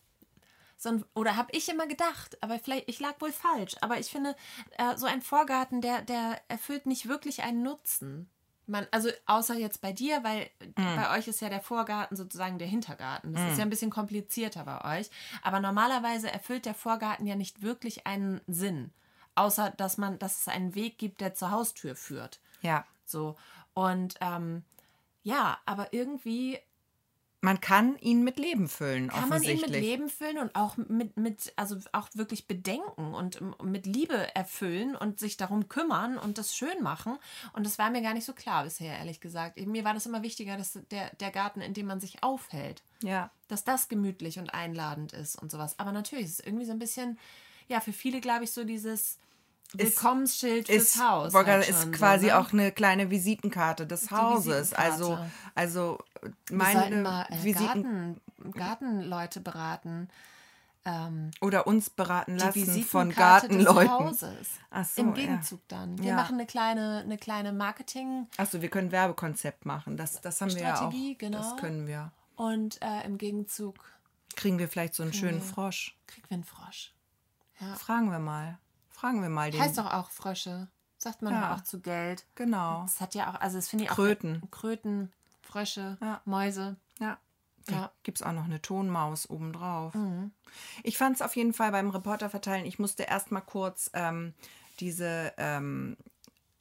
so oder habe ich immer gedacht, aber vielleicht ich lag wohl falsch, aber ich finde äh, so ein Vorgarten, der der erfüllt nicht wirklich einen Nutzen. Man, also außer jetzt bei dir, weil Mhm. bei euch ist ja der Vorgarten sozusagen der Hintergarten. Das ist ja ein bisschen komplizierter bei euch. Aber normalerweise erfüllt der Vorgarten ja nicht wirklich einen Sinn. Außer dass man, dass es einen Weg gibt, der zur Haustür führt. ja. So. Und ähm, ja, aber irgendwie Man kann ihn mit Leben füllen, kann man ihn mit Leben füllen und auch mit, mit, also auch wirklich bedenken und mit Liebe erfüllen und sich darum kümmern und das schön machen. Und das war mir gar nicht so klar bisher, ehrlich gesagt. Mir war das immer wichtiger, dass der, der Garten, in dem man sich aufhält, Ja. dass das gemütlich und einladend ist und sowas. Aber natürlich ist es irgendwie so ein bisschen, ja, für viele, glaube ich, so dieses Willkommensschild fürs Ist, Haus. Halt ist quasi so, ne? auch eine kleine Visitenkarte des Hauses. Also, Visitenkarte. also meine mal äh, Visiten Garten, Gartenleute beraten. Ähm, oder uns beraten lassen von Visitenkarte des Gartenleuten. Hauses. Ach so, Im ja. Gegenzug dann. Wir Ja. machen eine kleine, eine kleine Marketing- Achso, wir können Werbekonzept machen. Das, das haben wir ja auch. Strategie, genau. Das können wir. und äh, im Gegenzug Kriegen wir vielleicht so einen schönen wir- Frosch. kriegen wir einen Frosch. Ja. Fragen wir mal. Fragen wir mal den. Heißt doch auch Frösche. Sagt man Ja. auch zu Geld. Genau. Das hat ja auch, also das finde ich auch. Kröten. Kröten, Frösche, Ja. Mäuse. Ja. Ja. Gibt es auch noch eine Tonmaus obendrauf. Mhm. Ich fand es auf jeden Fall beim Reporter verteilen, ich musste erst mal kurz ähm, diese, ähm,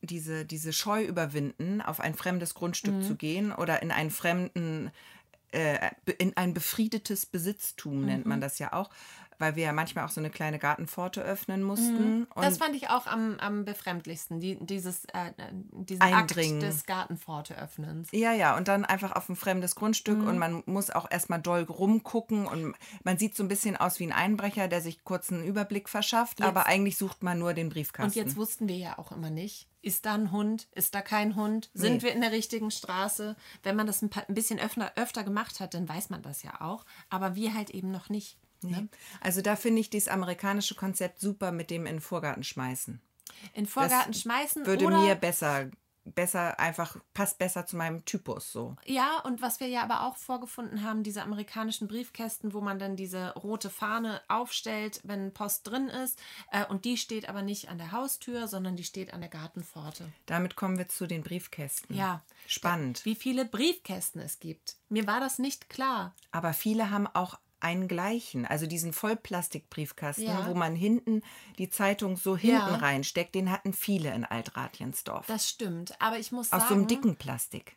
diese, diese Scheu überwinden, auf ein fremdes Grundstück Mhm. zu gehen oder in einen fremden, äh, in ein befriedetes Besitztum nennt Mhm. man das ja auch, weil wir ja manchmal auch so eine kleine Gartenpforte öffnen mussten. Und Mhm. Das fand ich auch am, am befremdlichsten, die, dieses, äh, diesen Eindringen. Akt des Gartenpforte-Öffnens. Ja, ja, und dann einfach auf ein fremdes Grundstück Mhm. und man muss auch erstmal doll rumgucken und man sieht so ein bisschen aus wie ein Einbrecher, der sich kurz einen Überblick verschafft, aber eigentlich sucht man nur den Briefkasten. Und jetzt wussten wir ja auch immer nicht, ist da ein Hund, ist da kein Hund, sind Nee. wir in der richtigen Straße. Wenn man das ein, paar, ein bisschen öfter, öfter gemacht hat, dann weiß man das ja auch, aber wir halt eben noch nicht. Ne? Also da finde ich dieses amerikanische Konzept super mit dem in den Vorgarten schmeißen. In den Vorgarten schmeißen Würde oder mir besser, besser einfach, passt besser zu meinem Typus so. Ja, und was wir ja aber auch vorgefunden haben, diese amerikanischen Briefkästen, wo man dann diese rote Fahne aufstellt, wenn Post drin ist. Äh, und die steht aber nicht an der Haustür, sondern die steht an der Gartenpforte. Damit kommen wir zu den Briefkästen. Ja. Spannend. Wie viele Briefkästen es gibt. Mir war das nicht klar. Aber viele haben auch einen gleichen, also diesen Vollplastikbriefkasten, Ja. wo man hinten die Zeitung so hinten Ja. reinsteckt, den hatten viele in Altratjensdorf. Das stimmt. Aber ich muss Aus sagen. so einem dicken Plastik.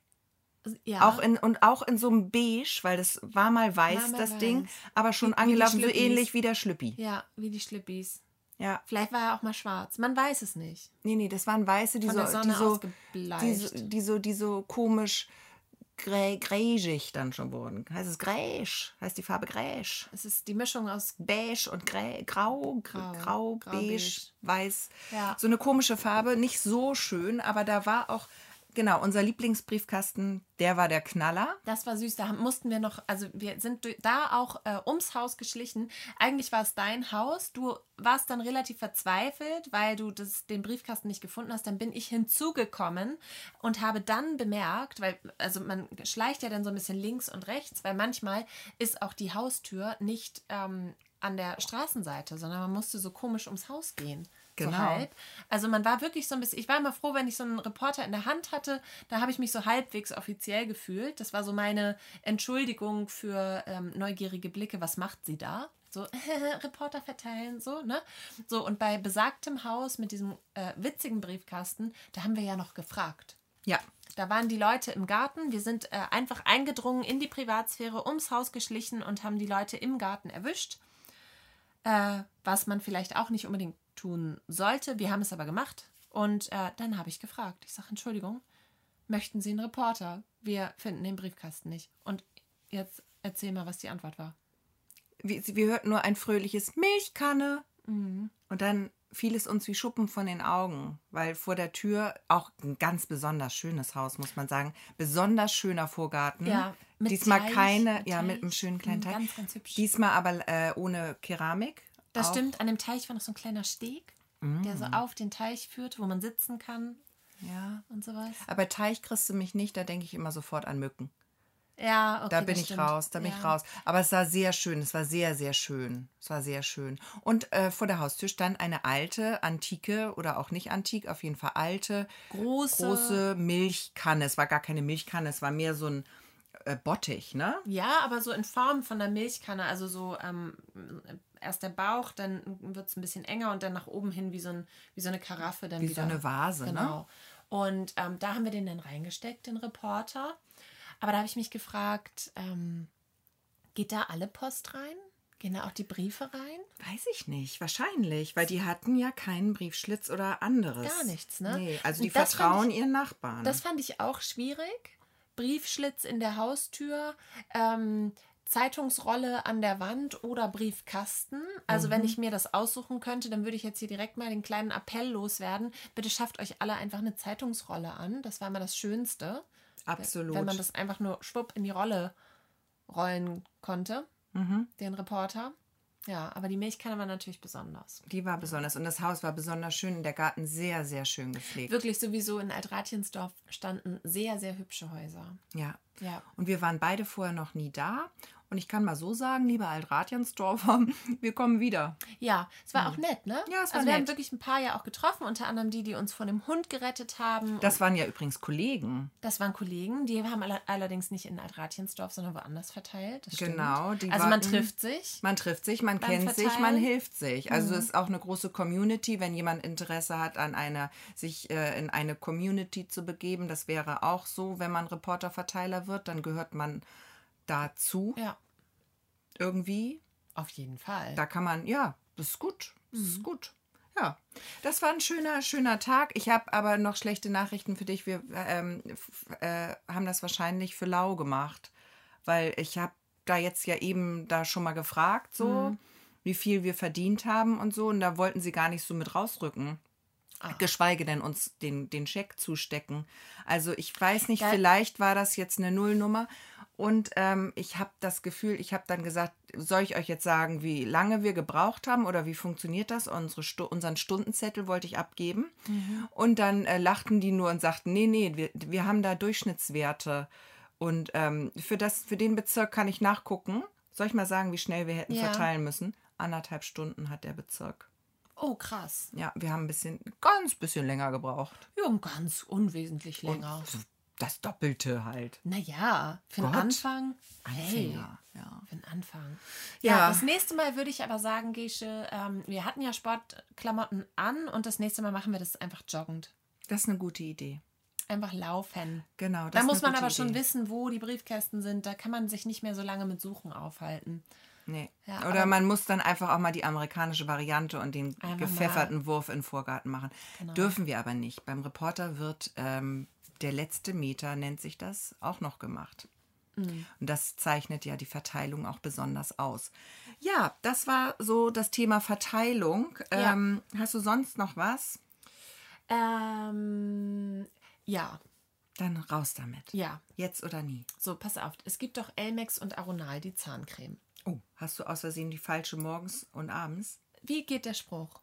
ja, Auch in, und auch in so einem Beige, weil das war mal weiß, War mal das weiß. Ding, aber schon Wie- wie angelaufen, so Schlüppis. ähnlich wie der Schlüppi. Ja, wie die Schlippis. Ja. Vielleicht war er auch mal schwarz. Man weiß es nicht. Nee, nee, das waren weiße, die Von so, so, die, so, die so, die so komisch grä, gräschig dann schon wurden. Heißt es gräsch? Heißt die Farbe gräsch? Es ist die Mischung aus. Beige und grä, grau, Grau, grau, grau, beige, beige. weiß. Ja. So eine komische Farbe, nicht so schön, aber da war auch, genau, unser Lieblingsbriefkasten, der war der Knaller. Das war süß. Da mussten wir noch, also wir sind da auch äh, ums Haus geschlichen. Eigentlich war es dein Haus. Du warst dann relativ verzweifelt, weil du das, den Briefkasten nicht gefunden hast. Dann bin ich hinzugekommen und habe dann bemerkt, weil, also man schleicht ja dann so ein bisschen links und rechts, weil manchmal ist auch die Haustür nicht ähm, an der Straßenseite, sondern man musste so komisch ums Haus gehen. Genau. So halb. Also man war wirklich so ein bisschen, ich war immer froh, wenn ich so einen Reporter in der Hand hatte, da habe ich mich so halbwegs offiziell gefühlt. Das war so meine Entschuldigung für ähm, neugierige Blicke, was macht sie da? So, Reporter verteilen, so, ne? So, und bei besagtem Haus mit diesem äh, witzigen Briefkasten, da haben wir ja noch gefragt. Ja. Da waren die Leute im Garten. Wir sind äh, einfach eingedrungen in die Privatsphäre, ums Haus geschlichen und haben die Leute im Garten erwischt. Äh, was man vielleicht auch nicht unbedingt tun sollte. Wir haben es aber gemacht. Und äh, dann habe ich gefragt. Ich sage, Entschuldigung, möchten Sie einen Reporter? Wir finden den Briefkasten nicht. Und jetzt erzähl mal, was die Antwort war. Wir, wir hörten nur ein fröhliches Milchkanne. Mhm. Und dann fiel es uns wie Schuppen von den Augen, weil vor der Tür auch ein ganz besonders schönes Haus, muss man sagen. Besonders schöner Vorgarten. Ja, mit Diesmal Teich, keine, mit ja, mit Teich. einem schönen kleinen Mhm, Teich. ganz, ganz hübsch. Diesmal aber äh, ohne Keramik. Das stimmt, an dem Teich war noch so ein kleiner Steg, der so auf den Teich führt, wo man sitzen kann Ja. und sowas. Aber Teich kriegst du mich nicht, da denke ich immer sofort an Mücken. Ja, okay. Da bin ich stimmt. raus, da bin ja. ich raus. Aber es war sehr schön, es war sehr, sehr schön. Es war sehr schön. Und äh, vor der Haustür stand eine alte, antike oder auch nicht antik, auf jeden Fall alte, Große. große Milchkanne. Es war gar keine Milchkanne, es war mehr so ein äh, Bottich, ne? Ja, aber so in Form von der Milchkanne. Also so ähm, erst der Bauch, dann wird es ein bisschen enger und dann nach oben hin wie so, ein, wie so eine Karaffe. Dann Wie wieder. so eine Vase, ne? Genau. Und ähm, da haben wir den dann reingesteckt, den Reporter. Aber da habe ich mich gefragt, ähm, geht da alle Post rein? Gehen da auch die Briefe rein? Weiß ich nicht, wahrscheinlich, weil die hatten ja keinen Briefschlitz oder anderes. Gar nichts, ne? Nee, also die vertrauen ich- ihren Nachbarn. Das fand ich auch schwierig. Briefschlitz in der Haustür, ähm, Zeitungsrolle an der Wand oder Briefkasten. Also Mhm. wenn ich mir das aussuchen könnte, dann würde ich jetzt hier direkt mal den kleinen Appell loswerden. Bitte schafft euch alle einfach eine Zeitungsrolle an. Das war immer das Schönste. Absolut. Wenn man das einfach nur schwupp in die Rolle rollen konnte, Mhm. den Reporter. Ja, aber die Milchkanne war natürlich besonders. Die war besonders und das Haus war besonders schön und der Garten sehr, sehr schön gepflegt. Wirklich sowieso in Altratjensdorf standen sehr, sehr hübsche Häuser. Ja. Ja. Und wir waren beide vorher noch nie da. Und ich kann mal so sagen, liebe Altratjensdorfer, wir kommen wieder. Ja, es war auch nett, ne? Ja, es war also wir haben nett. wirklich ein paar ja auch getroffen, unter anderem die, die uns von dem Hund gerettet haben. Das waren ja übrigens Kollegen. das waren Kollegen, die haben alle, allerdings nicht in Altratjensdorf, sondern woanders verteilt. Genau, die also man trifft sich. Man trifft sich, man kennt sich, man Verteilen? Mhm. hilft sich. Also es ist auch eine große Community, wenn jemand Interesse hat, an einer, sich äh, in eine Community zu begeben. Das wäre auch so, wenn man Reporterverteiler wird, dann gehört man dazu Ja, irgendwie. auf jeden Fall. Da kann man, ja, das ist gut. Das Mhm. ist gut. Ja, das war ein schöner, schöner Tag. Ich habe aber noch schlechte Nachrichten für dich. Wir ähm, äh, haben das wahrscheinlich für lau gemacht, weil ich habe da jetzt ja eben da schon mal gefragt, so Mhm. wie viel wir verdient haben und so. Und da wollten sie gar nicht so mit rausrücken. Ah. Geschweige denn uns den, den Scheck zustecken. Also ich weiß nicht, Da- vielleicht war das jetzt eine Nullnummer. Und ähm, ich habe das Gefühl, ich habe dann gesagt, soll ich euch jetzt sagen, wie lange wir gebraucht haben oder wie funktioniert das? Unsere Stu unseren Stundenzettel wollte ich abgeben. Und dann äh, lachten die nur und sagten, nee, nee, wir, wir haben da Durchschnittswerte. Und ähm, für, das, für den Bezirk kann ich nachgucken. Soll ich mal sagen, wie schnell wir hätten Ja. verteilen müssen? Anderthalb Stunden hat der Bezirk. Oh, krass. Ja, wir haben ein bisschen, ganz bisschen länger gebraucht. Ja, ganz unwesentlich länger. So Das Doppelte halt. Naja, für den Gott. Anfang. Hey, Anfänger, ja. für den Anfang. Ja. Ja, das nächste Mal würde ich aber sagen, Gesche, ähm, wir hatten ja Sportklamotten an und das nächste Mal machen wir das einfach joggend. Das ist eine gute Idee. Einfach laufen. Genau. Das Da muss man aber schon Idee. wissen, wo die Briefkästen sind. Da kann man sich nicht mehr so lange mit Suchen aufhalten. Nee. Ja, Oder man muss dann einfach auch mal die amerikanische Variante und den gepfefferten Wurf in den Vorgarten machen. Genau. Dürfen wir aber nicht. Beim Reporter wird ähm, der letzte Meter, nennt sich das, auch noch gemacht. Mhm. Und das zeichnet ja die Verteilung auch besonders aus. Ja, das war so das Thema Verteilung. Ja. Ähm, hast du sonst noch was? Ähm, ja, Dann raus damit. ja. Jetzt oder nie. So, pass auf. Es gibt doch Elmex und Aronal, die Zahncreme. Oh, hast du aus Versehen die falsche morgens und abends? Wie geht der Spruch?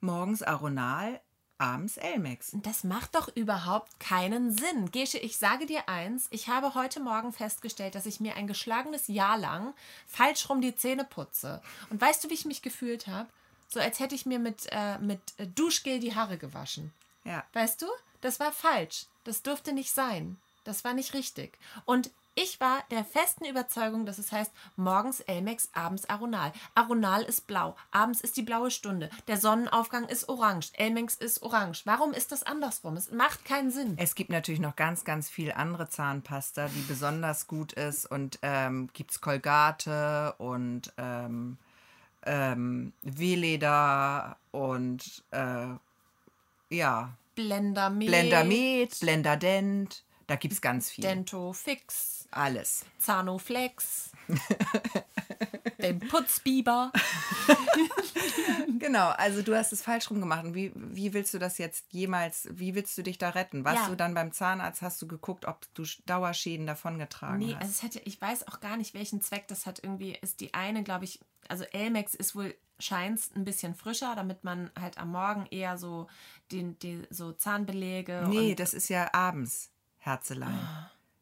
Morgens Aronal, abends Elmex. Das macht doch überhaupt keinen Sinn. Gesche, ich sage dir eins, ich habe heute Morgen festgestellt, dass ich mir ein geschlagenes Jahr lang falsch rum die Zähne putze. Und weißt du, wie ich mich gefühlt habe? So als hätte ich mir mit, äh, mit äh, Duschgel die Haare gewaschen. Ja. Weißt du? Das war falsch. Das durfte nicht sein. Das war nicht richtig. Und Ich war der festen Überzeugung, dass es heißt morgens Elmex, abends Aronal. Aronal ist blau, abends ist die blaue Stunde. Der Sonnenaufgang ist orange, Elmex ist orange. Warum ist das andersrum? Es macht keinen Sinn. Es gibt natürlich noch ganz, ganz viel andere Zahnpasta, die besonders gut ist. Und ähm, gibt es Kolgate und ähm, ähm, Weleda und äh, ja, Blendermet, Blendermet, Blenderdent. Da gibt es ganz viel. Dento Fix, Alles. Zanoflex, den Putzbiber. Genau, also du hast es falsch rum gemacht. Und wie, wie willst du das jetzt jemals, wie willst du dich da retten? Warst Ja. du dann beim Zahnarzt, hast du geguckt, ob du Dauerschäden davongetragen Nee, hast? also es hätte, ich weiß auch gar nicht, welchen Zweck das hat. Irgendwie ist die eine, glaube ich, also Elmex ist wohl scheint ein bisschen frischer, damit man halt am Morgen eher so den, die, so Zahnbeläge nee, das ist ja abends, Herzelein.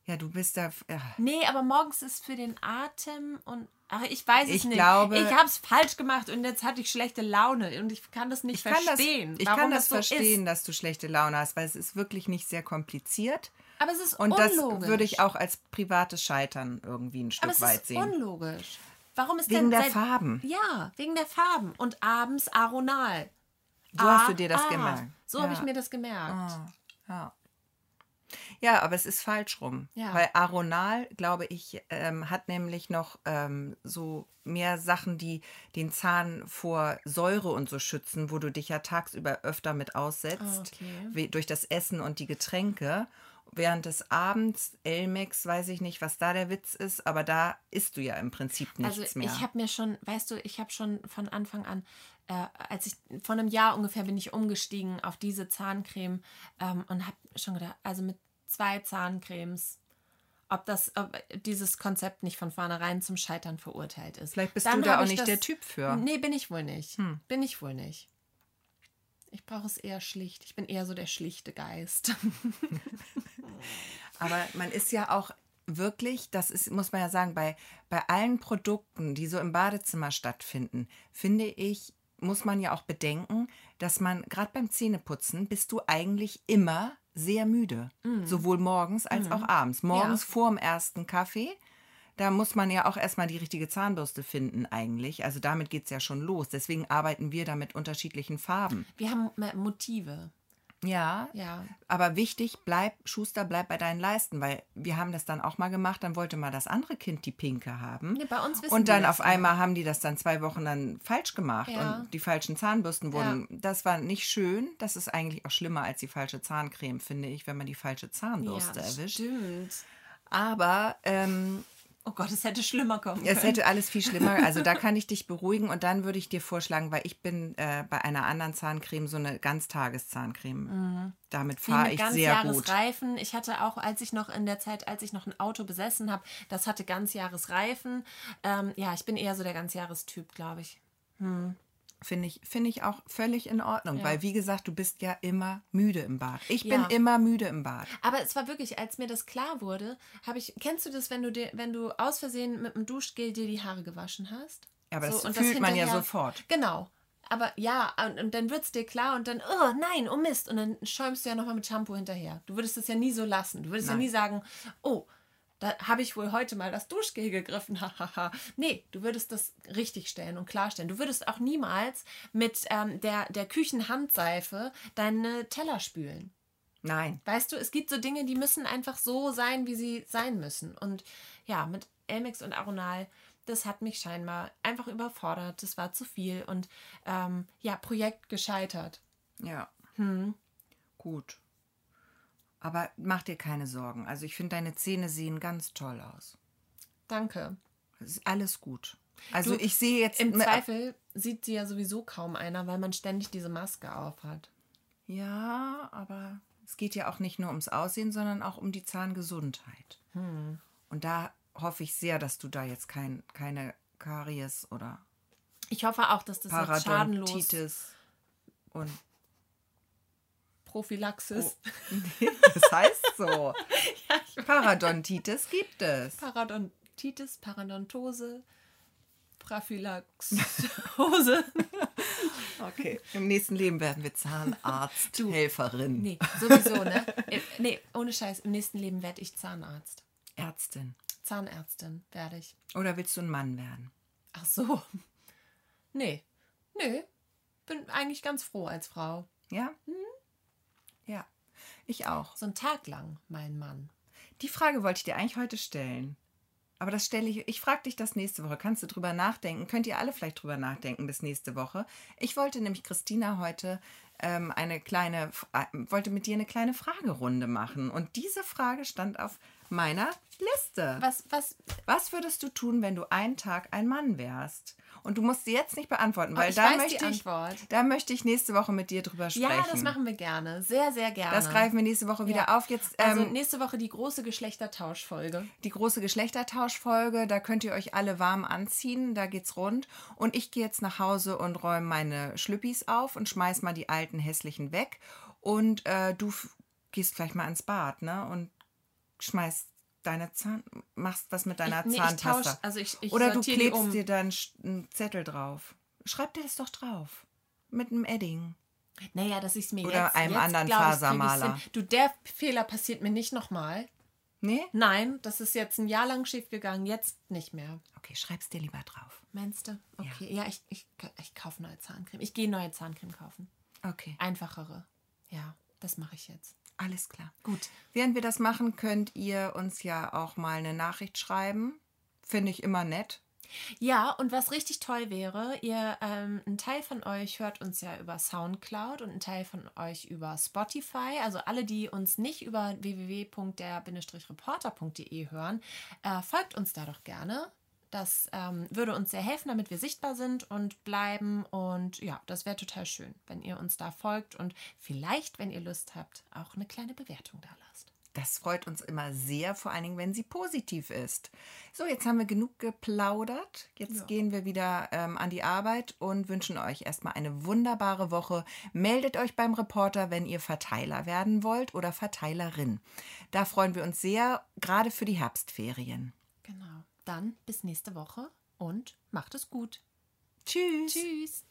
Ja, du bist da. Ja. Nee, aber morgens ist für den Atem und. Ach, ich weiß es Ich nicht. glaube- ich habe es falsch gemacht und jetzt hatte ich schlechte Laune und ich kann das nicht Ich kann das, verstehen. ich kann das so verstehen, Ist. dass du schlechte Laune hast, weil es ist wirklich nicht sehr kompliziert. Aber es ist Und unlogisch. das würde ich auch als privates Scheitern irgendwie ein aber Stück es weit ist sehen. unlogisch. Warum ist Wegen denn der Farben. Ja, wegen der Farben. Und abends Aronal. So hast du dir das Ah, gemerkt. So Ja. habe ich mir das gemerkt. Ja. Ja, aber es ist falsch rum. Ja. Weil Aronal, glaube ich, ähm, hat nämlich noch ähm, so mehr Sachen, die den Zahn vor Säure und so schützen, wo du dich ja tagsüber öfter mit aussetzt, Ah, okay. wie, durch das Essen und die Getränke. Während des Abends, Elmex, weiß ich nicht, was da der Witz ist, aber da isst du ja im Prinzip nichts Also mehr. ich habe mir schon, weißt du, ich habe schon von Anfang an, äh, als ich vor einem Jahr ungefähr bin ich umgestiegen auf diese Zahncreme ähm, und habe schon gedacht, also mit zwei Zahncremes, ob das, ob dieses Konzept nicht von vornherein zum Scheitern verurteilt ist. Vielleicht bist Dann du da auch ich nicht das- der Typ für. Nee, bin ich wohl nicht. Hm. Bin ich wohl nicht. Ich brauche es eher schlicht. Ich bin eher so der schlichte Geist. Aber man ist ja auch wirklich, das ist, muss man ja sagen, bei, bei allen Produkten, die so im Badezimmer stattfinden, finde ich, muss man ja auch bedenken, dass man gerade beim Zähneputzen bist du eigentlich immer sehr müde. Sowohl morgens als auch abends. Morgens Ja. vor dem ersten Kaffee. Da muss man ja auch erstmal die richtige Zahnbürste finden eigentlich. Also damit geht es ja schon los. Deswegen arbeiten wir da mit unterschiedlichen Farben. Wir haben Motive. Ja, Ja. aber wichtig, bleib, Schuster, bleib bei deinen Leisten, weil wir haben das dann auch mal gemacht, dann wollte mal das andere Kind die pinke haben. Nee, bei uns wissen und dann auf einmal haben die das dann zwei Wochen dann falsch gemacht Ja. und die falschen Zahnbürsten wurden. Das war nicht schön. Das ist eigentlich auch schlimmer als die falsche Zahncreme, finde ich, wenn man die falsche Zahnbürste erwischt. Stimmt. Aber ähm, Oh Gott, es hätte schlimmer kommen es können. hätte alles viel schlimmer. Also da kann ich dich beruhigen und dann würde ich dir vorschlagen, weil ich bin äh, bei einer anderen Zahncreme so eine Ganztageszahncreme. Damit Mhm. Die fahre ich ganz sehr gut. Jahresreifen. Ich hatte auch, als ich noch in der Zeit, als ich noch ein Auto besessen habe, das hatte Ganzjahresreifen. Ähm, ja, ich bin eher so der Ganzjahrestyp, glaube ich. Finde ich, finde ich auch völlig in Ordnung, weil wie gesagt, du bist ja immer müde im Bad. Ich Ja. bin immer müde im Bad. Aber es war wirklich, als mir das klar wurde, habe ich, kennst du das, wenn du dir, wenn du aus Versehen mit dem Duschgel dir die Haare gewaschen hast? Ja, aber das und fühlt man ja sofort. Genau. Aber ja, und, und dann wird es dir klar und dann, oh nein, oh Mist. Und dann schäumst du ja nochmal mit Shampoo hinterher. Du würdest es ja nie so lassen. Du würdest Nein. ja nie sagen, oh, da habe ich wohl heute mal das Duschgel gegriffen. Hahaha. nee, du würdest das richtig stellen und klarstellen. Du würdest auch niemals mit ähm, der, der Küchenhandseife deine Teller spülen. Nein. Weißt du, es gibt so Dinge, die müssen einfach so sein, wie sie sein müssen. Und ja, mit Elmex und Aronal, das hat mich scheinbar einfach überfordert. Das war zu viel und ähm, ja, Projekt gescheitert. Ja. Hm. Gut. Aber mach dir keine Sorgen. Also ich finde, deine Zähne sehen ganz toll aus. Danke. Es ist alles gut. Also Du, ich sehe jetzt Im Zweifel sieht sie ja sowieso kaum einer, weil man ständig diese Maske auf hat. Ja, aber es geht ja auch nicht nur ums Aussehen, sondern auch um die Zahngesundheit. Hm. Und da hoffe ich sehr, dass du da jetzt kein, keine Karies oder Ich hoffe auch, dass das jetzt schadenlos und Prophylaxis. das heißt so. Parodontitis gibt es. Parodontitis, Parodontose, Prophylaxose. Okay. Im nächsten Leben werden wir Zahnarzthelferin. Nee, sowieso, ne? Nee, ohne Scheiß, im nächsten Leben werde ich Zahnarzt. Ärztin. Zahnärztin werde ich. Oder willst du ein Mann werden? Ach so. Nee. Nee. Bin eigentlich ganz froh als Frau. Ja? Ja, ich auch. So einen Tag lang, mein Mann. Die Frage wollte ich dir eigentlich heute stellen. Aber das stelle ich, ich frage dich das nächste Woche. Kannst du drüber nachdenken? Könnt ihr alle vielleicht drüber nachdenken bis nächste Woche? Ich wollte nämlich Christina heute ähm, eine kleine, äh, wollte mit dir eine kleine Fragerunde machen. Und diese Frage stand auf meiner Liste. Was, was, Was würdest du tun, wenn du einen Tag ein Mann wärst? Und du musst sie jetzt nicht beantworten, weil ich da weiß die möchte ich, Antwort. da möchte ich nächste Woche mit dir drüber sprechen. ja, das machen wir gerne. Sehr, sehr gerne. Das greifen wir nächste Woche wieder Ja. auf. Jetzt Also ähm, nächste Woche die große Geschlechtertauschfolge. die große Geschlechtertauschfolge. Da könnt ihr euch alle warm anziehen. Da geht's rund. Und ich gehe jetzt nach Hause und räume meine Schlüppis auf und schmeiß mal die alten hässlichen weg. Und äh, du gehst gleich mal ins Bad, ne? Und schmeißt deine Zahn, machst was mit deiner ich, nee, ich Zahnpasta. tausch, also ich, ich Oder du klebst um. dir dann einen Zettel drauf. Schreib dir das doch drauf. Mit einem Edding. Naja, dass ich es mir Oder jetzt, einem jetzt, anderen glaub ich, Fasermaler. Du, der Fehler passiert mir nicht nochmal. Nee? Nein, das ist jetzt ein Jahr lang schief gegangen, jetzt nicht mehr. Okay, schreib's dir lieber drauf. Meinst du? Okay, ja, ich, ich, ich kaufe neue Zahncreme. Ich gehe neue Zahncreme kaufen. Okay, Einfachere. Ja, das mache ich jetzt. Alles klar. Gut. Während wir das machen, könnt ihr uns ja auch mal eine Nachricht schreiben. Finde ich immer nett. Ja, und was richtig toll wäre, ihr, ähm, ein Teil von euch hört uns ja über Soundcloud und ein Teil von euch über Spotify. Also alle, die uns nicht über www.der-reporter.de hören, äh, folgt uns da doch gerne. Das ähm, würde uns sehr helfen, damit wir sichtbar sind und bleiben. Und ja, das wäre total schön, wenn ihr uns da folgt und vielleicht, wenn ihr Lust habt, auch eine kleine Bewertung da lasst. Das freut uns immer sehr, vor allen Dingen, wenn sie positiv ist. So, jetzt haben wir genug geplaudert. Jetzt Ja. gehen wir wieder ähm, an die Arbeit und wünschen euch erstmal eine wunderbare Woche. Meldet euch beim Reporter, wenn ihr Verteiler werden wollt oder Verteilerin. Da freuen wir uns sehr, gerade für die Herbstferien. Genau. Dann bis nächste Woche und macht es gut. Tschüss. Tschüss.